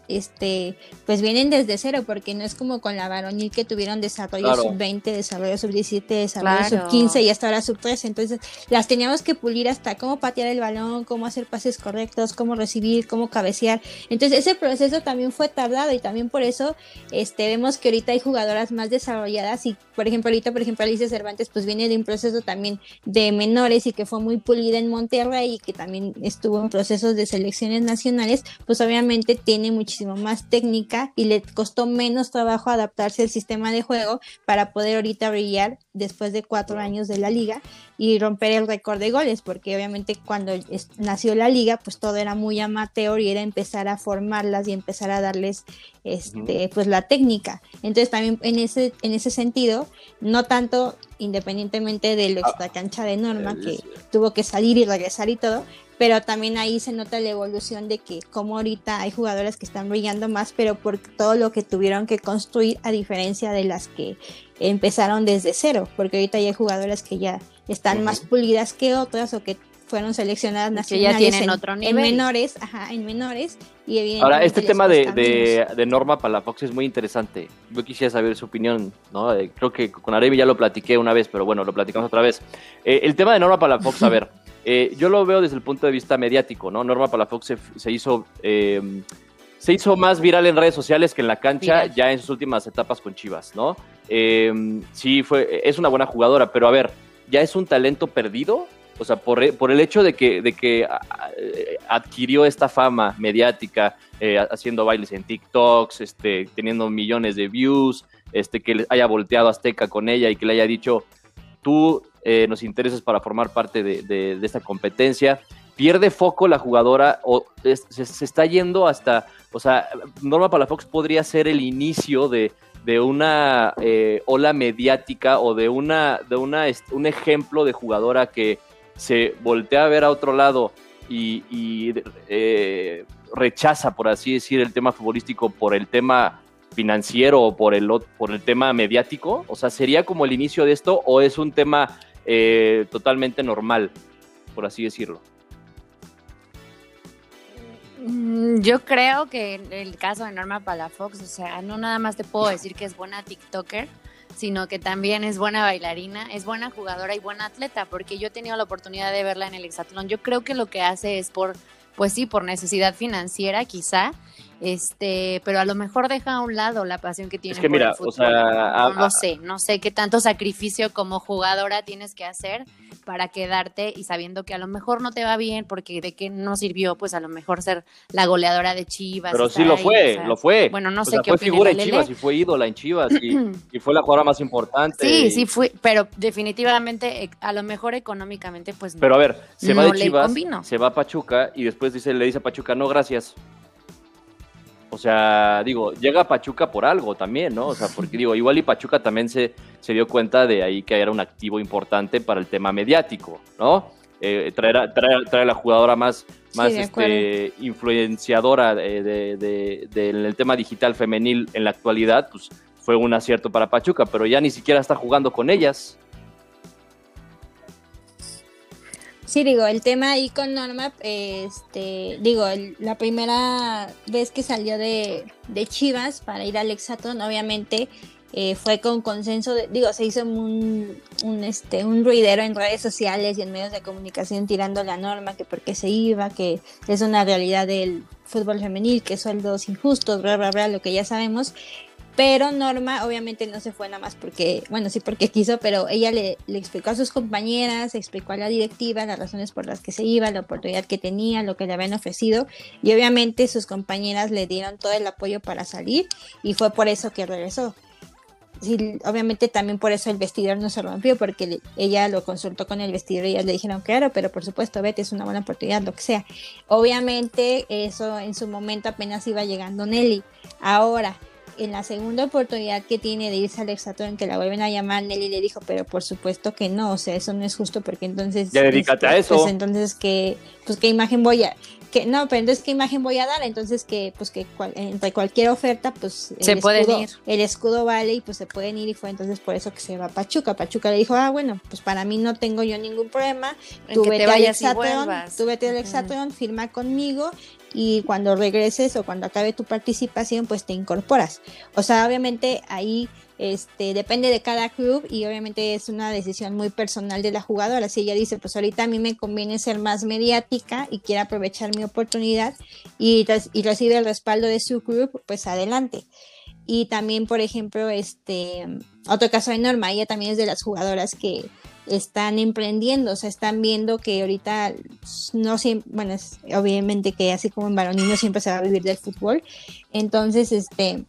este, pues vienen desde cero, porque no es como con la varonil que tuvieron desarrollo sub-20, desarrollo sub-17, desarrollo sub-15 y hasta ahora sub-13. Entonces, las teníamos que pulir hasta cómo patear el balón, cómo hacer pases correctos, cómo recibir, cómo cabecear. Entonces, ese proceso también fue tardado y también por eso este, vemos que ahorita hay jugadoras más desarrolladas y, por ejemplo, ahorita, por ejemplo, Alicia Cervantes, pues viene de un proceso también de menores y que fue muy pulida en Monterrey y que también estuvo en procesos de selecciones nacionales, pues obviamente tiene muchísimo más técnica y le costó menos trabajo adaptarse al sistema de juego para poder ahorita brillar después de cuatro años de la liga y romper el récord de goles, porque obviamente cuando nació la liga, pues todo era muy amateur y era empezar a formarlas y empezar a darles este, pues la técnica. Entonces también en ese, en ese sentido, no tanto independientemente de lo ah, extra cancha de Norma, que tuvo que salir y regresar y todo, pero también ahí se nota la evolución de que como ahorita hay jugadores que están brillando más, pero por todo lo que tuvieron que construir a diferencia de las que empezaron desde cero, porque ahorita ya hay jugadoras que ya están más pulidas que otras o que fueron seleccionadas nacionales que ya tienen en, otro nivel. en menores, ajá, en menores y Ahora, este tema de, de, de, Norma Palafox es muy interesante. Yo quisiera saber su opinión, ¿no? Eh, creo que con Aremi ya lo platiqué una vez, pero bueno, lo platicamos otra vez. Eh, el tema de Norma Palafox, a ver, eh, yo lo veo desde el punto de vista mediático, ¿no? Norma Palafox se, se hizo, eh, se hizo más viral en redes sociales que en la cancha ya en sus últimas etapas con Chivas, ¿no? Eh, sí, fue, es una buena jugadora, pero a ver, ¿ya es un talento perdido? O sea, por, el hecho de que, de que adquirió esta fama mediática, haciendo bailes en TikToks, este, teniendo millones de views, este, que haya volteado Azteca con ella y que le haya dicho, tú eh, nos intereses para formar parte de, esta competencia. Pierde foco la jugadora o se, está yendo hasta, o sea, Norma Palafox podría ser el inicio de, una eh, ola mediática o de, una, de una, un ejemplo de jugadora que se voltea a ver a otro lado y, eh, rechaza, por así decir, el tema futbolístico por el tema financiero o por el, por el tema mediático? O sea, ¿sería como el inicio de esto o es un tema eh, totalmente normal, por así decirlo? Mm, yo creo que el caso de Norma Palafox, o sea, no nada más te puedo decir que es buena TikToker, sino que también es buena bailarina, es buena jugadora y buena atleta, porque yo he tenido la oportunidad de verla en el hexatlón. Yo creo que lo que hace es por, pues sí, por necesidad financiera quizá, este, pero a lo mejor deja a un lado la pasión que tiene. Es que mira, o sea, no, sé, no sé qué tanto sacrificio como jugadora tienes que hacer para quedarte y sabiendo que a lo mejor no te va bien porque de qué no sirvió, pues a lo mejor ser la goleadora de Chivas. Pero sí lo fue, lo fue. Bueno, no sé qué fue figura en Chivas y fue ídola en Chivas y, fue la jugadora más importante. Sí, sí fue, pero definitivamente eh, a lo mejor económicamente pues Pero a ver, se va de Chivas, se va a Pachuca y después dice le dice a Pachuca, "No, gracias." O sea, digo, llega Pachuca por algo también, ¿no? O sea, porque digo, igual y Pachuca también se, se dio cuenta de ahí que era un activo importante para el tema mediático, ¿no? Eh, traer, a, traer, la jugadora más, más este, influenciadora de, de, en el tema digital femenil en la actualidad, pues fue un acierto para Pachuca, pero ya ni siquiera está jugando con ellas. Sí, digo, el tema ahí con Norma, este, digo, la primera vez que salió de, Chivas para ir al Exaton, obviamente eh, fue con consenso, digo, se hizo un, un, este, un ruidero en redes sociales y en medios de comunicación tirando la norma, que por qué se iba, que es una realidad del fútbol femenil, que sueldos injustos, bla, bla, bla, lo que ya sabemos. Pero Norma obviamente no se fue nada más porque, bueno, sí porque quiso, pero ella le, explicó a sus compañeras, explicó a la directiva las razones por las que se iba, la oportunidad que tenía, lo que le habían ofrecido y obviamente sus compañeras le dieron todo el apoyo para salir y fue por eso que regresó. Obviamente también por eso el vestidor no se rompió, porque ella lo consultó con el vestidor y ellas le dijeron, claro, pero por supuesto, vete, es una buena oportunidad, lo que sea. Obviamente eso en su momento apenas iba llegando Nelly. Ahora, en la segunda oportunidad que tiene de irse al exatlón que la vuelven a llamar, Nelly le dijo, pero por supuesto que no, o sea, eso no es justo porque entonces... Ya dedícate a este, eso. Pues entonces, que, pues, ¿qué imagen voy a...? Que, no, pero entonces, ¿qué imagen voy a dar? Entonces, que, pues, que entre cualquier oferta, pues, se el pueden escudo, ir. El escudo vale y pues se pueden ir y fue entonces por eso que se va a Pachuca. Pachuca le dijo, ah, bueno, pues para mí no tengo yo ningún problema, tú vete al vuelvas. tú vete al Ujú. exatlón, firma conmigo y cuando regreses o cuando acabe tu participación, pues te incorporas. O sea, obviamente ahí este, depende de cada club y obviamente es una decisión muy personal de la jugadora. Si ella dice, pues ahorita a mí me conviene ser más mediática y quiere aprovechar mi oportunidad y, y recibe el respaldo de su club, pues adelante. Y también, por ejemplo, este otro caso de Norma, ella también es de las jugadoras que están emprendiendo, o sea, están viendo que ahorita no siempre, bueno, obviamente que así como en varonil no siempre se va a vivir del fútbol. Entonces, este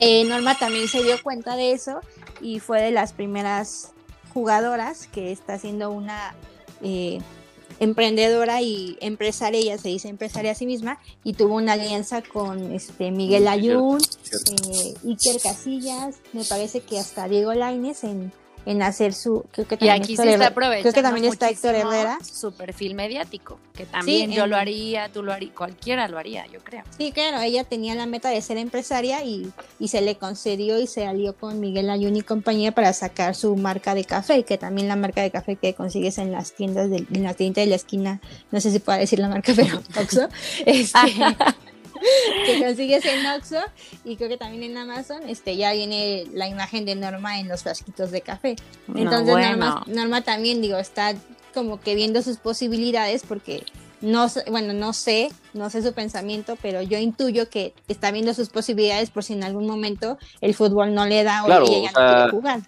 eh, Norma también se dio cuenta de eso y fue de las primeras jugadoras que está haciendo una eh, emprendedora y empresaria, ella se dice empresaria a sí misma, y tuvo una alianza con este Miguel Ayun, eh, Iker Casillas, me parece que hasta Diego Laines en, en hacer su, creo que Y aquí Héctor se está creo que también está Héctor Herrera. su perfil mediático, que también Sí, yo en- lo haría, tú lo harías, cualquiera lo haría, yo creo. Sí, claro, ella tenía la meta de ser empresaria y, y se le concedió y se alió con Miguel Ayun y compañía para sacar su marca de café, que también la marca de café que consigues en las tiendas, de, en la tienda de la esquina, no sé si puedo decir la marca, pero Oxxo, este, que consigues en Oxxo y creo que también en Amazon, este, ya viene la imagen de Norma en los frasquitos de café. No, Entonces bueno. Norma, Norma también, digo, está como que viendo sus posibilidades porque no bueno, no sé, no sé su pensamiento, pero yo intuyo que está viendo sus posibilidades por si en algún momento el fútbol no le da o Claro, ella o ya sea, no quiere jugar.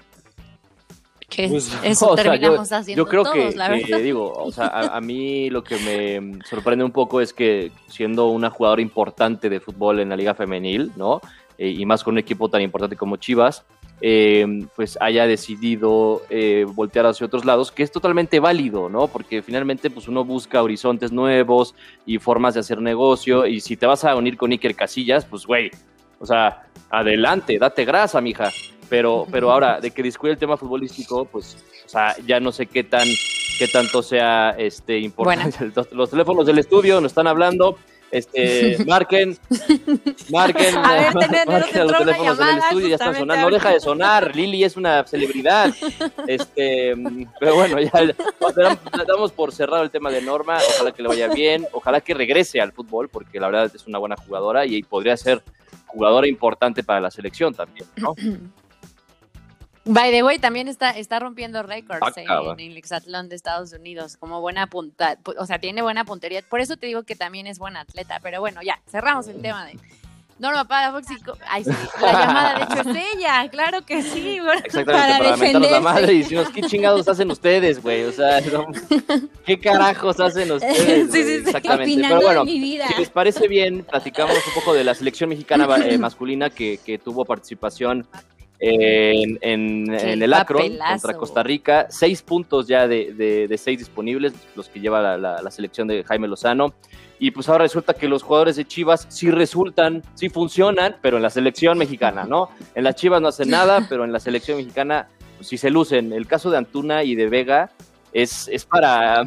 Que Pues, eso o sea, terminamos yo, haciendo yo creo todos, que, la digo, o sea, a, a mí lo que me sorprende un poco es que siendo una jugadora importante de fútbol en la liga femenil, ¿no? Eh, y más con un equipo tan importante como Chivas, eh, pues haya decidido eh, voltear hacia otros lados, que es totalmente válido, ¿no? Porque finalmente pues uno busca horizontes nuevos y formas de hacer negocio, y si te vas a unir con Iker Casillas, pues güey, o sea, adelante, date grasa, mija. Pero, pero ahora, de que discutir el tema futbolístico, pues, o sea, ya no sé qué tan, qué tanto sea este importante. Los, los teléfonos del estudio nos están hablando. Este, marquen, marquen, A ver, marquen a los teléfonos del llamada estudio, ya están sonando. No deja de sonar, Lili es una celebridad. Este, pero bueno, ya damos- damos por cerrado el tema de Norma. Ojalá que le vaya bien, ojalá que regrese al fútbol, porque la verdad es una buena jugadora y podría ser jugadora importante para la selección también, ¿no? By the way, también está, está rompiendo récords Ah, en, el hexatlón de Estados Unidos, como buena punta, pu- o sea, tiene buena puntería. Por eso te digo que también es buena atleta. Pero bueno, ya, cerramos el tema de Norma para Foxy. Ay, sí, la llamada de hecho es ella, claro que sí. bueno. Exactamente, Para para, la madre y decirnos, ¿qué chingados hacen ustedes, güey? O sea, no, ¿qué carajos hacen ustedes? Sí, sí, sí. Exactamente. Opinando Pero bueno, de mi vida. si les parece bien, platicamos un poco de la selección mexicana eh, masculina que, que tuvo participación en, en- Qué en el Akron papelazo. contra Costa Rica. Seis puntos ya de, de- de seis disponibles, los que lleva la, la- la selección de Jaime Lozano. Y pues ahora resulta que los jugadores de Chivas sí resultan, sí funcionan, pero en la selección mexicana, ¿no? En las Chivas no hacen nada, pero en la selección mexicana pues, sí se lucen. El caso de Antuna y de Vega es, es para...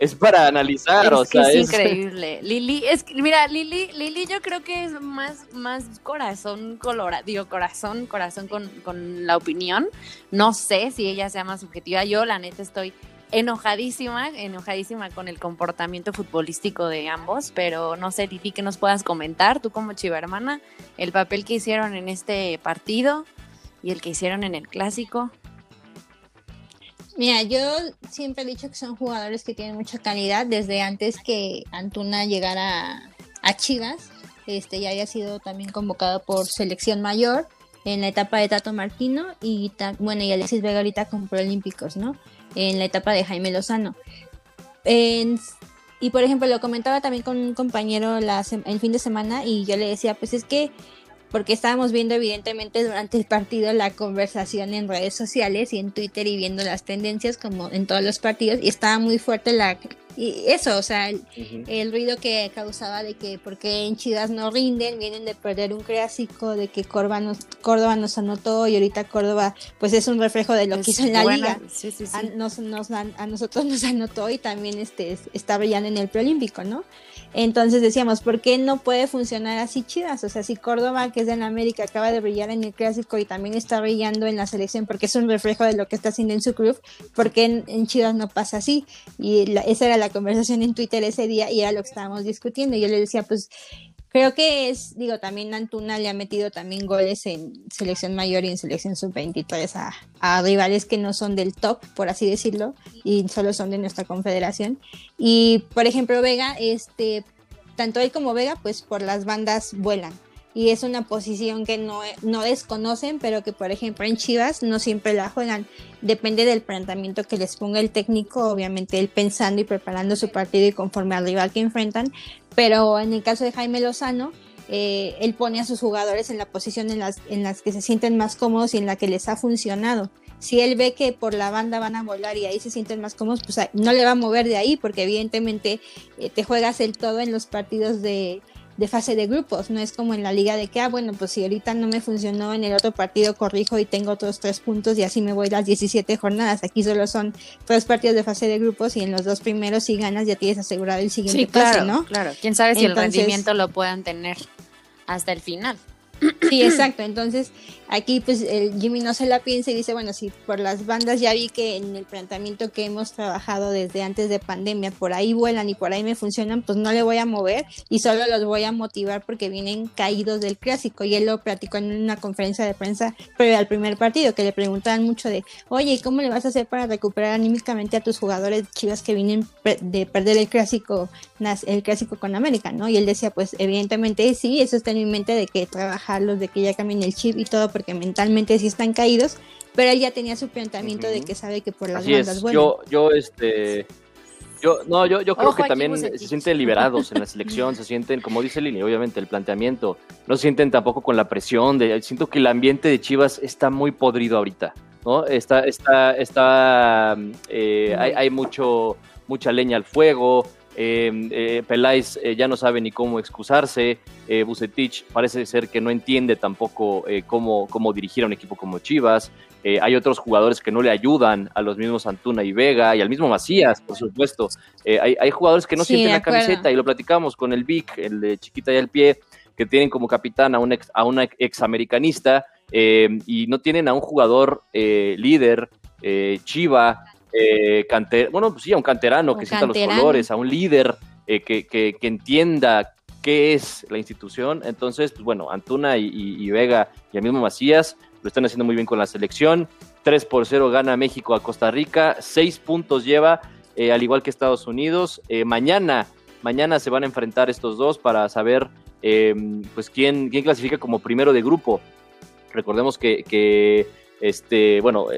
Es para analizar, Es o que sea, es es- increíble. Lili, es que, mira, Lili, Lili yo creo que es más, más corazón colorado, digo, corazón, corazón con, con la opinión. No sé si ella sea más subjetiva. Yo, la neta, estoy enojadísima, enojadísima con el comportamiento futbolístico de ambos, pero no sé, Lili, que nos puedas comentar, tú como chiva hermana, el papel que hicieron en este partido y el que hicieron en el clásico. Mira, yo siempre he dicho que son jugadores que tienen mucha calidad desde antes que Antuna llegara a Chivas. Este ya había sido también convocado por selección mayor en la etapa de Tato Martino y bueno, y Alexis Vega ahorita con Olímpicos, ¿no? En la etapa de Jaime Lozano. Y por ejemplo, lo comentaba también con un compañero el fin de semana y yo le decía, pues es que porque estábamos viendo evidentemente durante el partido la conversación en redes sociales y en Twitter y viendo las tendencias como en todos los partidos y estaba muy fuerte la, y eso, o sea, el, ruido que causaba de que porque en Chivas no rinden, vienen de perder un clásico, de que Córdoba nos, Córdoba nos anotó y ahorita Córdoba pues es un reflejo de lo que hizo en la liga. A, nos, a, nosotros nos anotó y también este, está brillando en el preolímpico, ¿no? Entonces decíamos, ¿por qué no puede funcionar así Chivas? O sea, si Córdoba, que es de la América, acaba de brillar en el clásico y también está brillando en la selección porque es un reflejo de lo que está haciendo en su club, ¿por qué en, Chivas no pasa así? Y esa era la conversación en Twitter ese día y era lo que estábamos discutiendo. Y yo le decía, pues creo que es, digo, también Antuna le ha metido también goles en selección mayor y en selección sub-23 a, a, rivales que no son del top, por así decirlo, y solo son de nuestra confederación. Y, por ejemplo, Vega, este, tanto él como Vega, pues por las bandas vuelan y es una posición que no, no desconocen, pero que por ejemplo en Chivas no siempre la juegan. Depende del planteamiento que les ponga el técnico, obviamente él pensando y preparando su partido y conforme al rival que enfrentan, pero en el caso de Jaime Lozano, eh, él pone a sus jugadores en la posición en las, en las que se sienten más cómodos y en la que les ha funcionado. Si él ve que por la banda van a volar y ahí se sienten más cómodos, pues no le va a mover de ahí, porque evidentemente eh, te juegas el todo en los partidos de, de fase de grupos, no es como en la liga de que, ah, bueno, pues si ahorita no me funcionó en el otro partido, corrijo y tengo otros tres puntos y así me voy las 17 jornadas. Aquí solo son tres partidos de fase de grupos y en los dos primeros si ganas ya tienes asegurado el siguiente sí, claro, ¿no? Claro, quién sabe si el rendimiento lo puedan tener hasta el final. Sí, exacto. Entonces, aquí pues el Jimmy no se la piensa y dice, bueno, si por las bandas ya vi que en el planteamiento que hemos trabajado desde antes de pandemia, por ahí vuelan y por ahí me funcionan, pues no le voy a mover y solo los voy a motivar porque vienen caídos del clásico. Y él lo platicó en una conferencia de prensa previo al primer partido, que le preguntaban mucho de, oye, ¿cómo le vas a hacer para recuperar anímicamente a tus jugadores chivas que vienen de perder el clásico, el clásico con América, ¿no? Y él decía, pues evidentemente sí, eso está en mi mente de que trabajarlos, de que ya cambien el chip y todo, porque mentalmente sí están caídos, pero él ya tenía su planteamiento de que sabe que por las bandas buenas. Yo, yo, este, yo, no, yo, yo creo que también se sienten liberados en la selección, se sienten, como dice Lili, obviamente el planteamiento, no se sienten tampoco con la presión, de, siento que el ambiente de Chivas está muy podrido ahorita, ¿no? Está, está, está, eh, hay, hay mucho, mucha leña al fuego, eh, eh, Peláez eh, ya no sabe ni cómo excusarse. Eh, Bucetich parece ser que no entiende tampoco cómo, cómo dirigir a un equipo como Chivas. hay otros jugadores que no le ayudan a los mismos Antuna y Vega y al mismo Macías, por supuesto. Hay, hay, jugadores que no sienten la camiseta y lo platicamos con el Vic, el de Chiquita y al pie, que tienen como capitán a un ex, a una examericanista y no tienen a un jugador líder, Chiva, eh, bueno, pues sí, a un canterano que sienta los colores, a un líder eh, que, que, entienda qué es la institución. Entonces, pues bueno, Antuna y, Vega y el mismo Macías lo están haciendo muy bien con la selección. 3 por 0 gana México a Costa Rica, 6 puntos lleva, eh, al igual que Estados Unidos. Mañana, mañana se van a enfrentar estos dos para saber pues quién, quién clasifica como primero de grupo. Recordemos que, que este, bueno,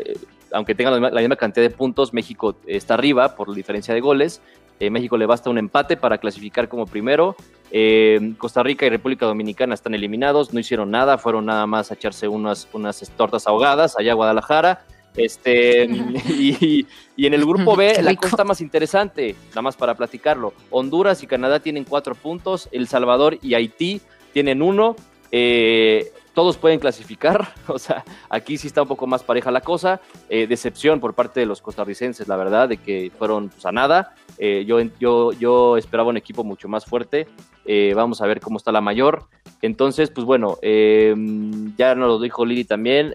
aunque tengan la misma, cantidad de puntos, México está arriba por la diferencia de goles. Eh, México le basta un empate para clasificar como primero. Eh, Costa Rica y República Dominicana están eliminados, no hicieron nada, fueron nada más a echarse unas, unas tortas ahogadas allá a Guadalajara. Este, y, en el grupo B, la cosa está más interesante, nada más para platicarlo. Honduras y Canadá tienen cuatro puntos, El Salvador y Haití tienen uno. Eh, todos pueden clasificar, o sea, aquí sí está un poco más pareja la cosa, eh, decepción por parte de los costarricenses, la verdad, de que fueron pues, a nada, eh, yo, yo, yo esperaba un equipo mucho más fuerte, eh, vamos a ver cómo está la mayor, entonces, pues bueno, ya nos lo dijo Lili también,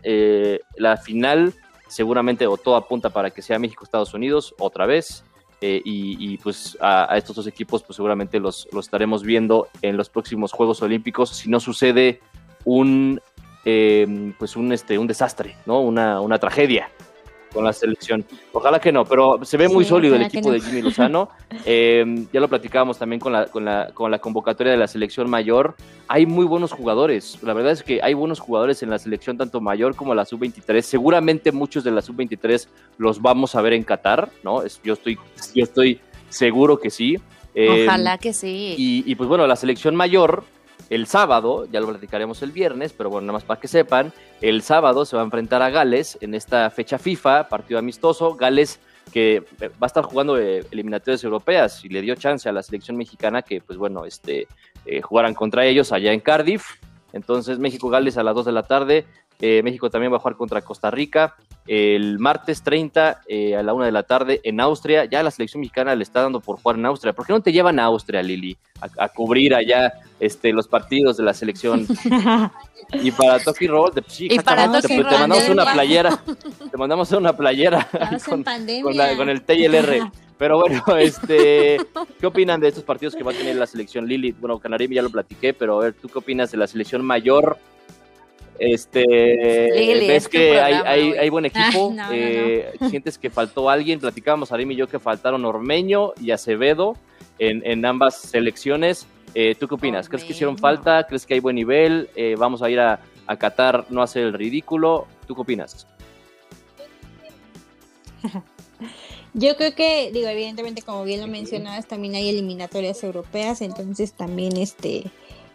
la final seguramente o todo apunta para que sea México-Estados Unidos otra vez, y, pues a, estos dos equipos pues seguramente los, los estaremos viendo en los próximos Juegos Olímpicos, si no sucede un, eh, pues un, este, un desastre, ¿no? Una, una tragedia con la selección. Ojalá que no, pero se ve muy sólido el equipo de Jimmy Lozano. Eh, ya lo platicábamos también con la, con, la, con la convocatoria de la selección mayor. Hay muy buenos jugadores. La verdad es que hay buenos jugadores en la selección, tanto mayor como la sub-23. Seguramente muchos de la sub-23 los vamos a ver en Qatar, ¿no? yo, estoy, yo estoy seguro que sí. Ojalá eh, que sí. Y, y pues bueno, la selección mayor el sábado, ya lo platicaremos el viernes, pero bueno, nada más para que sepan, el sábado se va a enfrentar a Gales en esta fecha FIFA, partido amistoso. Gales que va a estar jugando eh, eliminatorias europeas y le dio chance a la selección mexicana que, pues bueno, este, eh, jugaran contra ellos allá en Cardiff. Entonces, México-Gales a las 2 de la tarde. Eh, México también va a jugar contra Costa Rica el martes 30 a la 1 de la tarde en Austria. Ya la selección mexicana le está dando por jugar en Austria. ¿Por qué no te llevan a Austria, Lili, a, cubrir allá este, los partidos de la selección? Y para Toki Roll, pues sí, te, mandamos una playera, te mandamos una playera con, con, el TLR. Pero bueno, este, ¿qué opinan de estos partidos que va a tener la selección Lili? Bueno, Canarimi ya lo platiqué, pero a ver, ¿tú qué opinas de la selección mayor? Este, ¿ves que hay, hay, buen equipo? Eh, ¿Sientes que faltó alguien? Platicábamos Arim y yo que faltaron Ormeño y Acevedo en, en ambas selecciones. Eh, ¿Tú qué opinas? ¿Crees que hicieron falta? ¿Crees que hay buen nivel? Eh, ¿Vamos a ir a, a Qatar no hacer el ridículo? ¿Tú qué opinas? Yo creo que, digo, evidentemente, como bien lo mencionabas, también hay eliminatorias europeas, entonces también este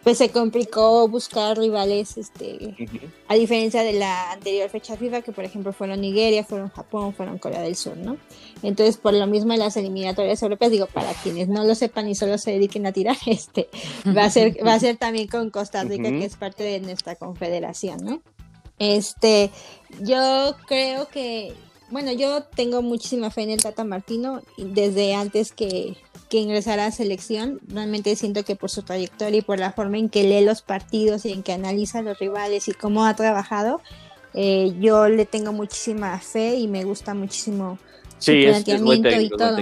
pues se complicó buscar rivales, este, a diferencia de la anterior fecha FIFA, que por ejemplo fueron Nigeria, fueron Japón, fueron Corea del Sur, ¿no? Entonces, por lo mismo en las eliminatorias europeas, digo, para quienes no lo sepan y solo se dediquen a tirar, este, va a ser, va a ser también con Costa Rica, que es parte de nuestra confederación, ¿no? Este, yo creo que, bueno, yo tengo muchísima fe en el Tata Martino desde antes que que ingresará a selección. Realmente siento que por su trayectoria y por la forma en que lee los partidos y en que analiza a los rivales y cómo ha trabajado, eh, yo le tengo muchísima fe y me gusta muchísimo su planteamiento y todo.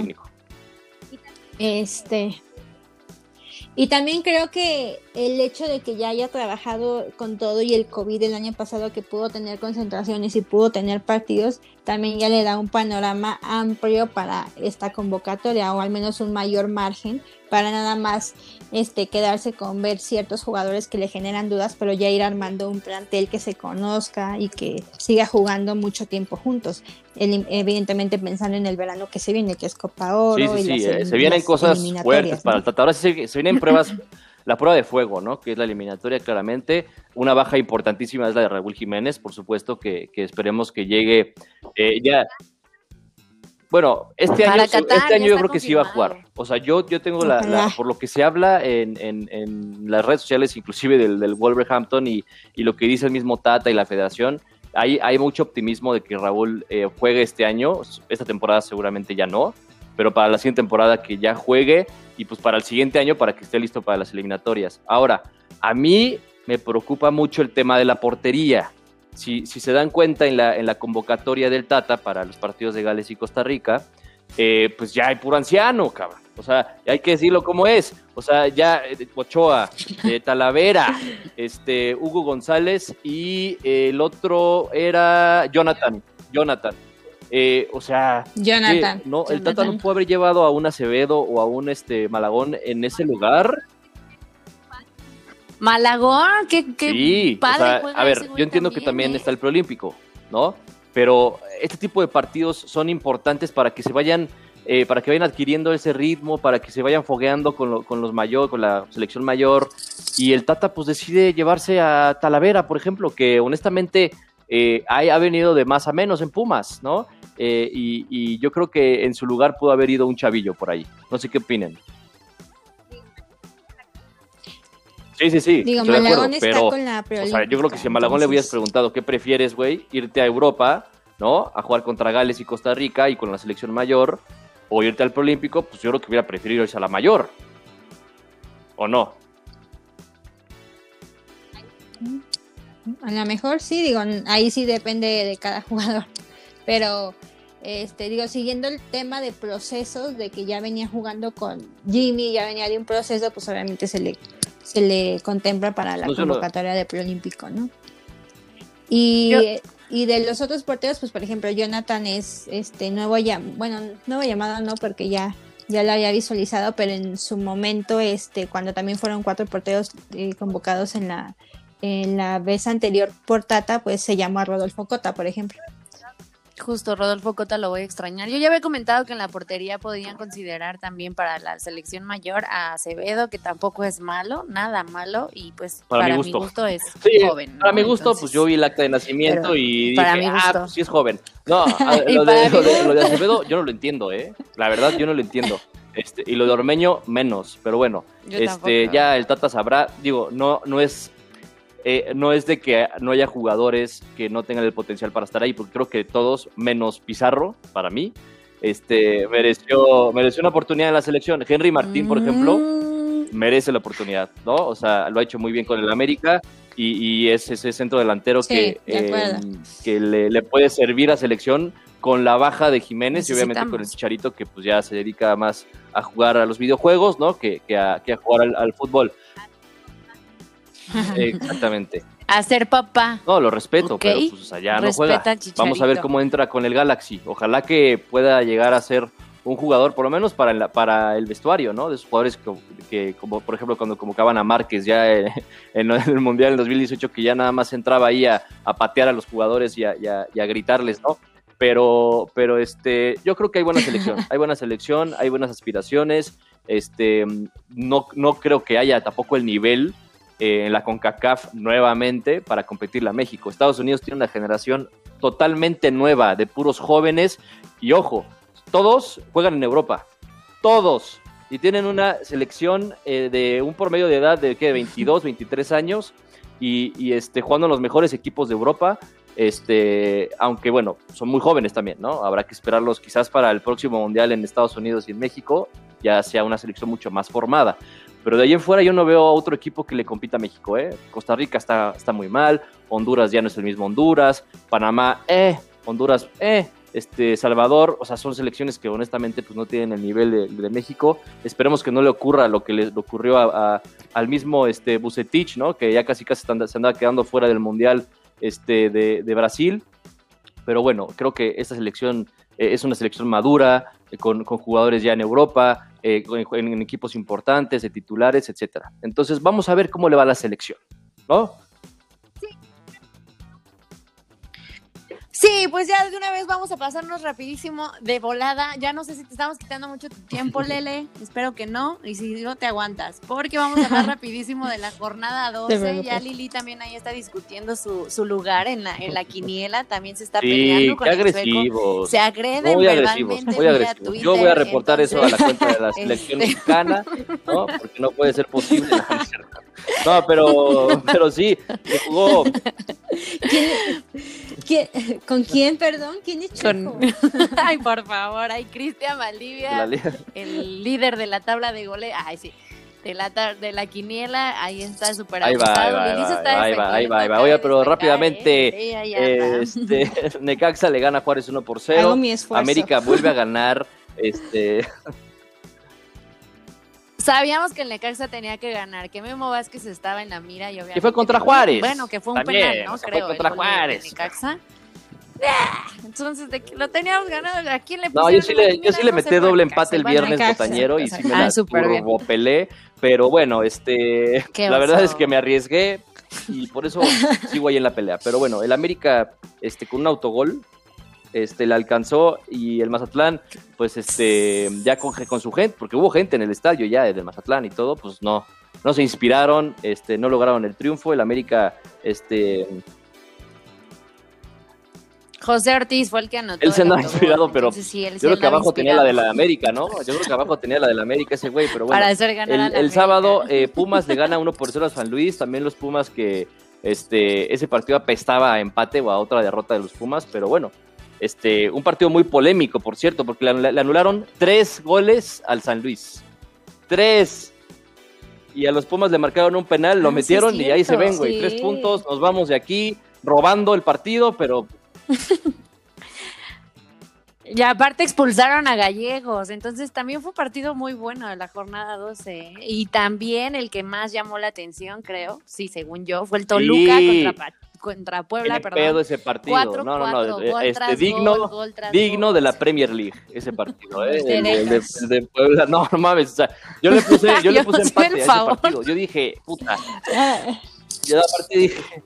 Este, y también creo que el hecho de que ya haya trabajado con todo y el COVID el año pasado que pudo tener concentraciones y pudo tener partidos, también ya le da un panorama amplio para esta convocatoria o al menos un mayor margen para nada más este, quedarse con ver ciertos jugadores que le generan dudas, pero ya ir armando un plantel que se conozca y que siga jugando mucho tiempo juntos. evidentemente pensando en el verano que se viene, que es Copa Oro. Sí, sí, sí. Eh, se vienen cosas fuertes para el Tata. Ahora se, se vienen pruebas la prueba de fuego, ¿no? Que es la eliminatoria claramente. Una baja importantísima es la de Raúl Jiménez, por supuesto, que, esperemos que llegue eh, ya. Bueno, este año, este año yo creo que sí va a jugar. O sea, yo, yo tengo la, por lo que se habla en, en, las redes sociales, inclusive del, del Wolverhampton y, y, lo que dice el mismo Tata y la federación, hay, hay mucho optimismo de que Raúl eh, juegue este año. Esta temporada seguramente ya no, pero para la siguiente temporada que ya juegue y pues para el siguiente año para que esté listo para las eliminatorias. Ahora, a mí me preocupa mucho el tema de la portería. Si, si se dan cuenta en la, en la convocatoria del Tata para los partidos de Gales y Costa Rica, eh, pues ya hay puro anciano, cabrón. O sea, hay que decirlo como es. O sea, ya eh, Ochoa, eh, Talavera, este, Hugo González y el otro era Jonathan. Jonathan. Eh, o sea, Jonathan, no, el Tata no puede haber llevado a un Acevedo o a un este Malagón en ese lugar. Malagón, qué, qué padre. a ver, yo entiendo que también ¿eh? está el preolímpico, ¿no? Pero este tipo de partidos son importantes para que se vayan, eh, para que vayan adquiriendo ese ritmo, para que se vayan fogueando con, con los mayor, con la selección mayor. Y el Tata, pues decide llevarse a Talavera, por ejemplo, que honestamente ha venido de más a menos en Pumas, ¿no? Eh, y, yo creo que en su lugar pudo haber ido un chavillo por ahí. No sé qué opinen. Sí, sí, sí. Digo, Malagón está con la o sea, yo creo que si a Malagón le hubieras preguntado qué prefieres, güey, irte a Europa, ¿no? A jugar contra Gales y Costa Rica y con la selección mayor, o irte al Preolímpico, pues yo creo que hubiera preferido irse a la mayor. ¿O no? A lo mejor sí, digo, ahí sí depende de cada jugador. Pero este, digo, siguiendo el tema de procesos, de que ya venía jugando con Jimmy, ya venía de un proceso, pues obviamente se le, se le contempla para la convocatoria de preolímpico, ¿no? Y, y de los otros porteros, pues por ejemplo, Jonathan es este nuevo ya, bueno, nuevo llamado no, porque ya, ya lo había visualizado, pero en su momento, este, cuando también fueron cuatro porteros eh, convocados en la, en la vez anterior por Tata, pues se llamó a Rodolfo Cota, por ejemplo. Justo, Rodolfo Cota lo voy a extrañar. Yo ya había comentado que en la portería podían considerar también para la selección mayor a Acevedo, que tampoco es malo, nada malo, y pues para, mi, gusto. es joven. Para mi gusto, pues yo vi el acta de nacimiento y dije, ah, pues sí es joven. No, lo, de, lo, de, Acevedo yo no lo entiendo, ¿eh? La verdad, yo no lo entiendo. Este, y lo de Ormeño, menos, pero bueno, este, ya el Tata sabrá, digo, no, no es eh, no es de que no haya jugadores que no tengan el potencial para estar ahí, porque creo que todos, menos Pizarro, para mí, este, mereció, mereció una oportunidad en la selección. Henry Martín, por ejemplo, mm. merece la oportunidad, ¿no? O sea, lo ha hecho muy bien con el América y, es ese centro delantero que, em, que le, puede servir a selección con la baja de Jiménez y obviamente con el Chicharito que pues ya se dedica más a jugar a los videojuegos, ¿no? Que, a, jugar al fútbol. Exactamente. A ser papá. No, lo respeto, pero pues allá no juega. Vamos a ver cómo entra con el Galaxy. Ojalá que pueda llegar a ser un jugador, por lo menos para el, para el vestuario, ¿no? De esos jugadores que, como por ejemplo, cuando convocaban a Márquez ya en, el Mundial del 2018, que ya nada más entraba ahí a, patear a los jugadores y a, gritarles, ¿no? Pero, pero este, yo creo que hay buena selección, hay buena selección, hay buenas aspiraciones, este, no, no creo que haya tampoco el nivel en la CONCACAF nuevamente para competirle a México. Estados Unidos tiene una generación totalmente nueva de puros jóvenes y ojo, todos juegan en Europa, todos. Y tienen una selección eh, de un promedio de edad de ¿qué? 22, 23 años y, y, este, jugando en los mejores equipos de Europa. Este, aunque bueno, son muy jóvenes también, ¿no? Habrá que esperarlos quizás para el próximo Mundial en Estados Unidos y en México, ya sea una selección mucho más formada. Pero de ahí en fuera yo no veo a otro equipo que le compita a México, ¿eh? Costa Rica está, está muy mal, Honduras ya no es el mismo Honduras, Panamá, eh, Honduras, eh, este, Salvador, o sea, son selecciones que honestamente pues no tienen el nivel de, México. Esperemos que no le ocurra lo que le ocurrió al mismo este, Bucetich, ¿no? Que ya casi casi se andaba quedando fuera del Mundial este, de, Brasil. Pero bueno, creo que esta selección eh, es una selección madura, eh, con, jugadores ya en Europa, eh, en, equipos importantes, de titulares, etcétera. Entonces vamos a ver cómo le va la selección, ¿no? Sí, pues ya de una vez vamos a pasarnos rapidísimo de volada. Ya no sé si te estamos quitando mucho tiempo, Lele. Espero que no. Y si no, te aguantas. Porque vamos a hablar rapidísimo de la jornada 12. Ya Lili también ahí está discutiendo su, su lugar en la, en la quiniela. También se está peleando con agresivos. Se agreden muy agresivos, muy agresivos. Yo voy a reportar eso a la cuenta de la selección este mexicana, ¿no? Porque no puede ser posible. No, pero, pero sí, jugó. ¿Con quién, perdón? ¿Quién es Con... Ay, por favor, ay, Cristian Valdivia, el líder de la tabla de goles. Ay, sí. De la, de la quiniela, ahí está súper ahí ahí va, ahí va, ahí va, ahí va, ahí va. Oye, pero rápidamente, ¿eh? este, Necaxa le gana a Juárez 1 por 0. América vuelve a ganar, este... Sabíamos que el Necaxa tenía que ganar, que Memo Vázquez estaba en la mira y obviamente... Que fue contra Juárez. Bueno, que fue un penal, ¿no? Creo. Fue contra Juárez. Necaxa. Entonces, de lo teníamos ganado. ¿A quién le No, yo sí le, yo sí le metí doble empate el viernes, botañero, y sí me ah, la pelé. Pero bueno, este, la verdad es que me arriesgué y por eso sigo ahí en la pelea. Pero bueno, el América, este, con un autogol, este, le alcanzó y el Mazatlán, pues este, ya con, con su gente, porque hubo gente en el estadio ya del Mazatlán y todo, pues no, no se inspiraron, este, no lograron el triunfo. El América, este. José Ortiz fue el que anotó. Él se andaba inspirado, pero yo creo que abajo tenía la de la América, ¿no? Yo creo que abajo tenía la de la América ese güey, pero bueno. Para hacer ganar el, el sábado eh, Pumas le gana 1 por 0 a San Luis, también los Pumas que este, ese partido apestaba a empate o a otra derrota de los Pumas, pero bueno, este, un partido muy polémico, por cierto, porque le, anularon tres goles al San Luis. Tres. Y a los Pumas le marcaron un penal, lo ah, metieron y ahí se ven, güey. Tres puntos, nos vamos de aquí robando el partido, pero Y aparte expulsaron a Gallegos, entonces también fue un partido muy bueno de la jornada 12. Y también el que más llamó la atención, creo, sí, según yo, fue el Toluca contra, contra Puebla, perdón. pedo ese partido. no, no, no. este, digno, digno de la Premier League, ese partido. ¿eh? El, de, Puebla, no, no mames. O sea, yo le puse, yo le puse empate a ese partido. Yo dije, puta. Yo aparte dije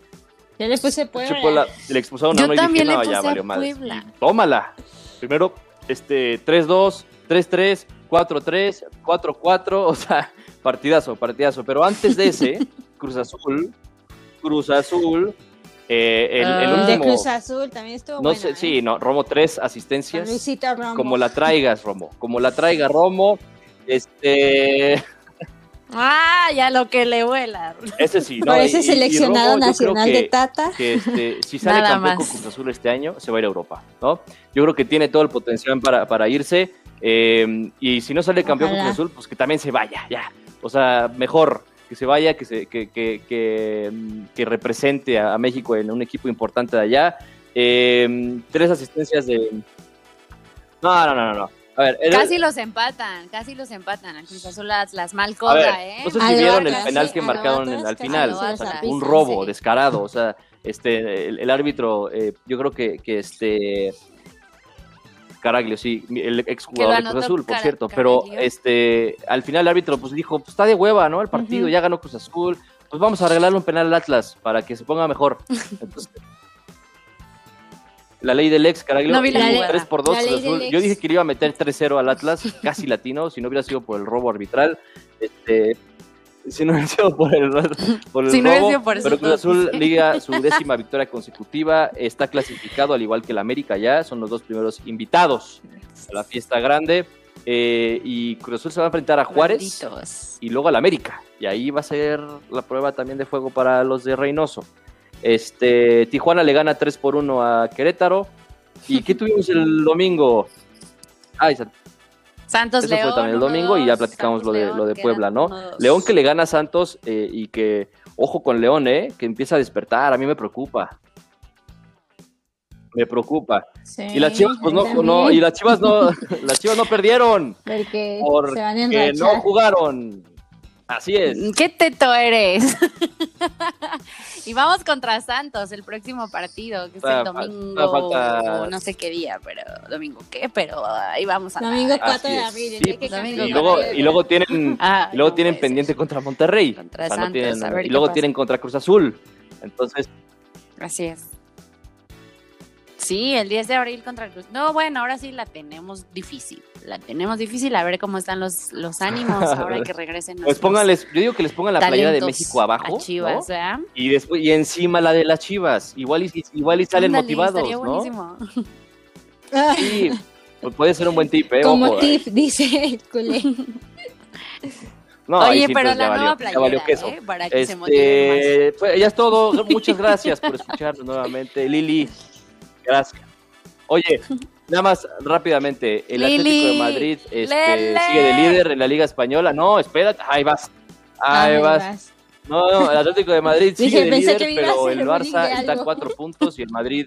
Yo le puse Puebla. le expulsaron a uno y dije, no, ya valió madre. Tómala. Primero, este, 3-2, 3-3, 4-3, 4-4, o sea, partidazo, partidazo. Pero antes de ese, Cruz Azul, Cruz Azul, eh, el, el, ah. último, de Cruz Azul también estuvo no sé, ¿eh? Sí, no, Romo tres asistencias. Luisito Romo. Como la traigas, Romo. Como la traiga Romo. Este. Ah, ya lo que le vuela. Ese sí, ¿no? Por ese seleccionado nacional de Tata. Que este, si sale campeón con Cruz Azul este año, se va a ir a Europa, ¿no? Yo creo que tiene todo el potencial para, para irse. Eh, y si no sale campeón con Cruz Azul, pues que también se vaya, ya. O sea, mejor que se vaya, que, se, que, que, que, represente a, México en un equipo importante de allá. Eh, tres asistencias de... No, no, no, no. A ver, casi los empatan, casi los empatan. Al Cruz Azul las, mal cobra, ¿eh? No sé si vieron el penal que marcaron al final. un robo descarado. O sea, este, el, árbitro, eh, yo creo que, que este. Caraglio, sí, el ex jugador de Cruz Azul, por cierto, pero este, al final el árbitro pues dijo, pues está de hueva, ¿no? El partido, ya ganó Cruz Azul, pues vamos a arreglarle un penal al Atlas para que se ponga mejor. Entonces, la ley del ex, Caraglio, no 3 por 2 Azul. Yo dije que le iba a meter 3-0 al Atlas, casi latino, si no hubiera sido por el robo arbitral. Este, si no hubiera sido por el, por el robo, pero Cruz Azul liga su décima victoria consecutiva, está clasificado al igual que el América ya, son los dos primeros invitados a la fiesta grande. Eh, y Cruz Azul se va a enfrentar a Juárez y luego al América. Y ahí va a ser la prueba también de fuego para los de Reynoso. Este, Tijuana le gana 3 por 1 a Querétaro. ¿Y qué tuvimos el domingo? Ay, Santos Eso fue también el domingo y ya platicamos lo de, lo de Puebla, ¿no? León que le gana a Santos eh, y que, ojo con León, ¿eh? Que empieza a despertar, a mí me preocupa. Me preocupa. y las Chivas, pues no, no, y las Chivas no, las Chivas no perdieron. Porque, porque no jugaron. Así es. ¿Qué teto eres? y vamos contra Santos el próximo partido, que es el domingo, no sé qué día, pero domingo qué, pero ahí vamos a Domingo 4 de abril. Pues, y, luego, y luego tienen, ah, y luego tienen pendiente contra Monterrey. Contra Santos, y luego tienen contra Cruz Azul. Entonces. Así es. Sí, el 10 de abril contra el Cruz. No, bueno, ahora sí la tenemos difícil. La tenemos difícil a ver cómo están los, los ánimos ahora que regresen. Pues pónganles, yo digo que les pongan la playera de México abajo. Chivas, Y después, y encima la de las Chivas. Igual y, igual y salen motivados, ¿no? Sí, pues puede ser un buen tip, ¿eh? Como tip, dice el culé. No, Oye, pero la nueva playera, ¿eh? Para que se motiven este, más. ya es todo. Muchas gracias por escucharnos nuevamente. Lili, Gracias. Oye, nada más rápidamente, el Atlético de Madrid este, sigue de líder en la Liga Española. No, espérate, ahí vas. Ahí, vas. No, no, el Atlético de Madrid sigue de líder, pero el Barça está a cuatro puntos y el Madrid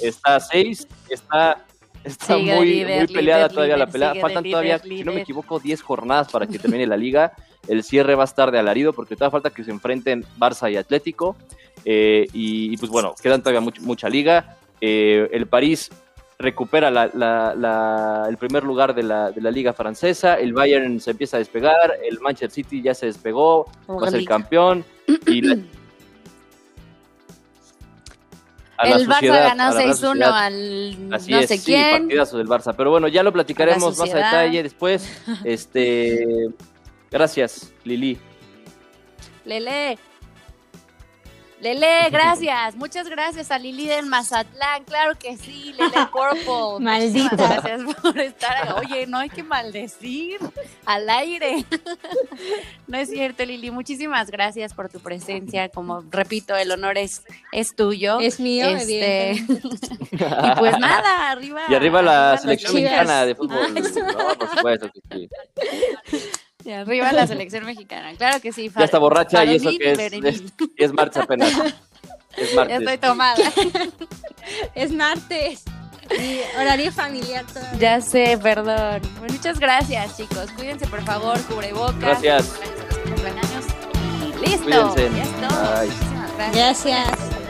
está a seis. Está, está muy, muy peleada todavía la pelea. Faltan todavía, si no me equivoco, 10 jornadas para que termine la liga. El cierre va a estar de alarido porque todavía falta que se enfrenten Barça y Atlético. Eh, y, pues bueno, quedan todavía mucha liga. Eh, el París recupera el primer lugar de la, liga francesa, el Bayern se empieza a despegar, el Manchester City ya se despegó, va a ser campeón. Y el Barça ganó 6-1 al Así no sé quién. Sí, partidazo del Barça. Pero bueno, ya lo platicaremos más a detalle después. Este, gracias, Lili. Lele. Lele, gracias. Muchas gracias a Lili del Mazatlán. Claro que sí, Lele Purple. Maldita. Gracias por estar. Oye, no hay que maldecir al aire. No es cierto, Lili. Muchísimas gracias por tu presencia. Como repito, el honor es, es tuyo. Es mío, este... Y pues nada, arriba. Y arriba la selección mexicana de fútbol. No, por supuesto que sí. Y arriba la selección mexicana, claro que sí. Ya está borracha y eso que es, es, marcha apenas. Es martes. Ya estoy tomada. es martes. Y horario familiar todavía. Ya sé, perdón. muchas gracias, chicos. Cuídense, por favor, cubrebocas. Gracias. Listo. Cuídense. Ya gracias. Gracias.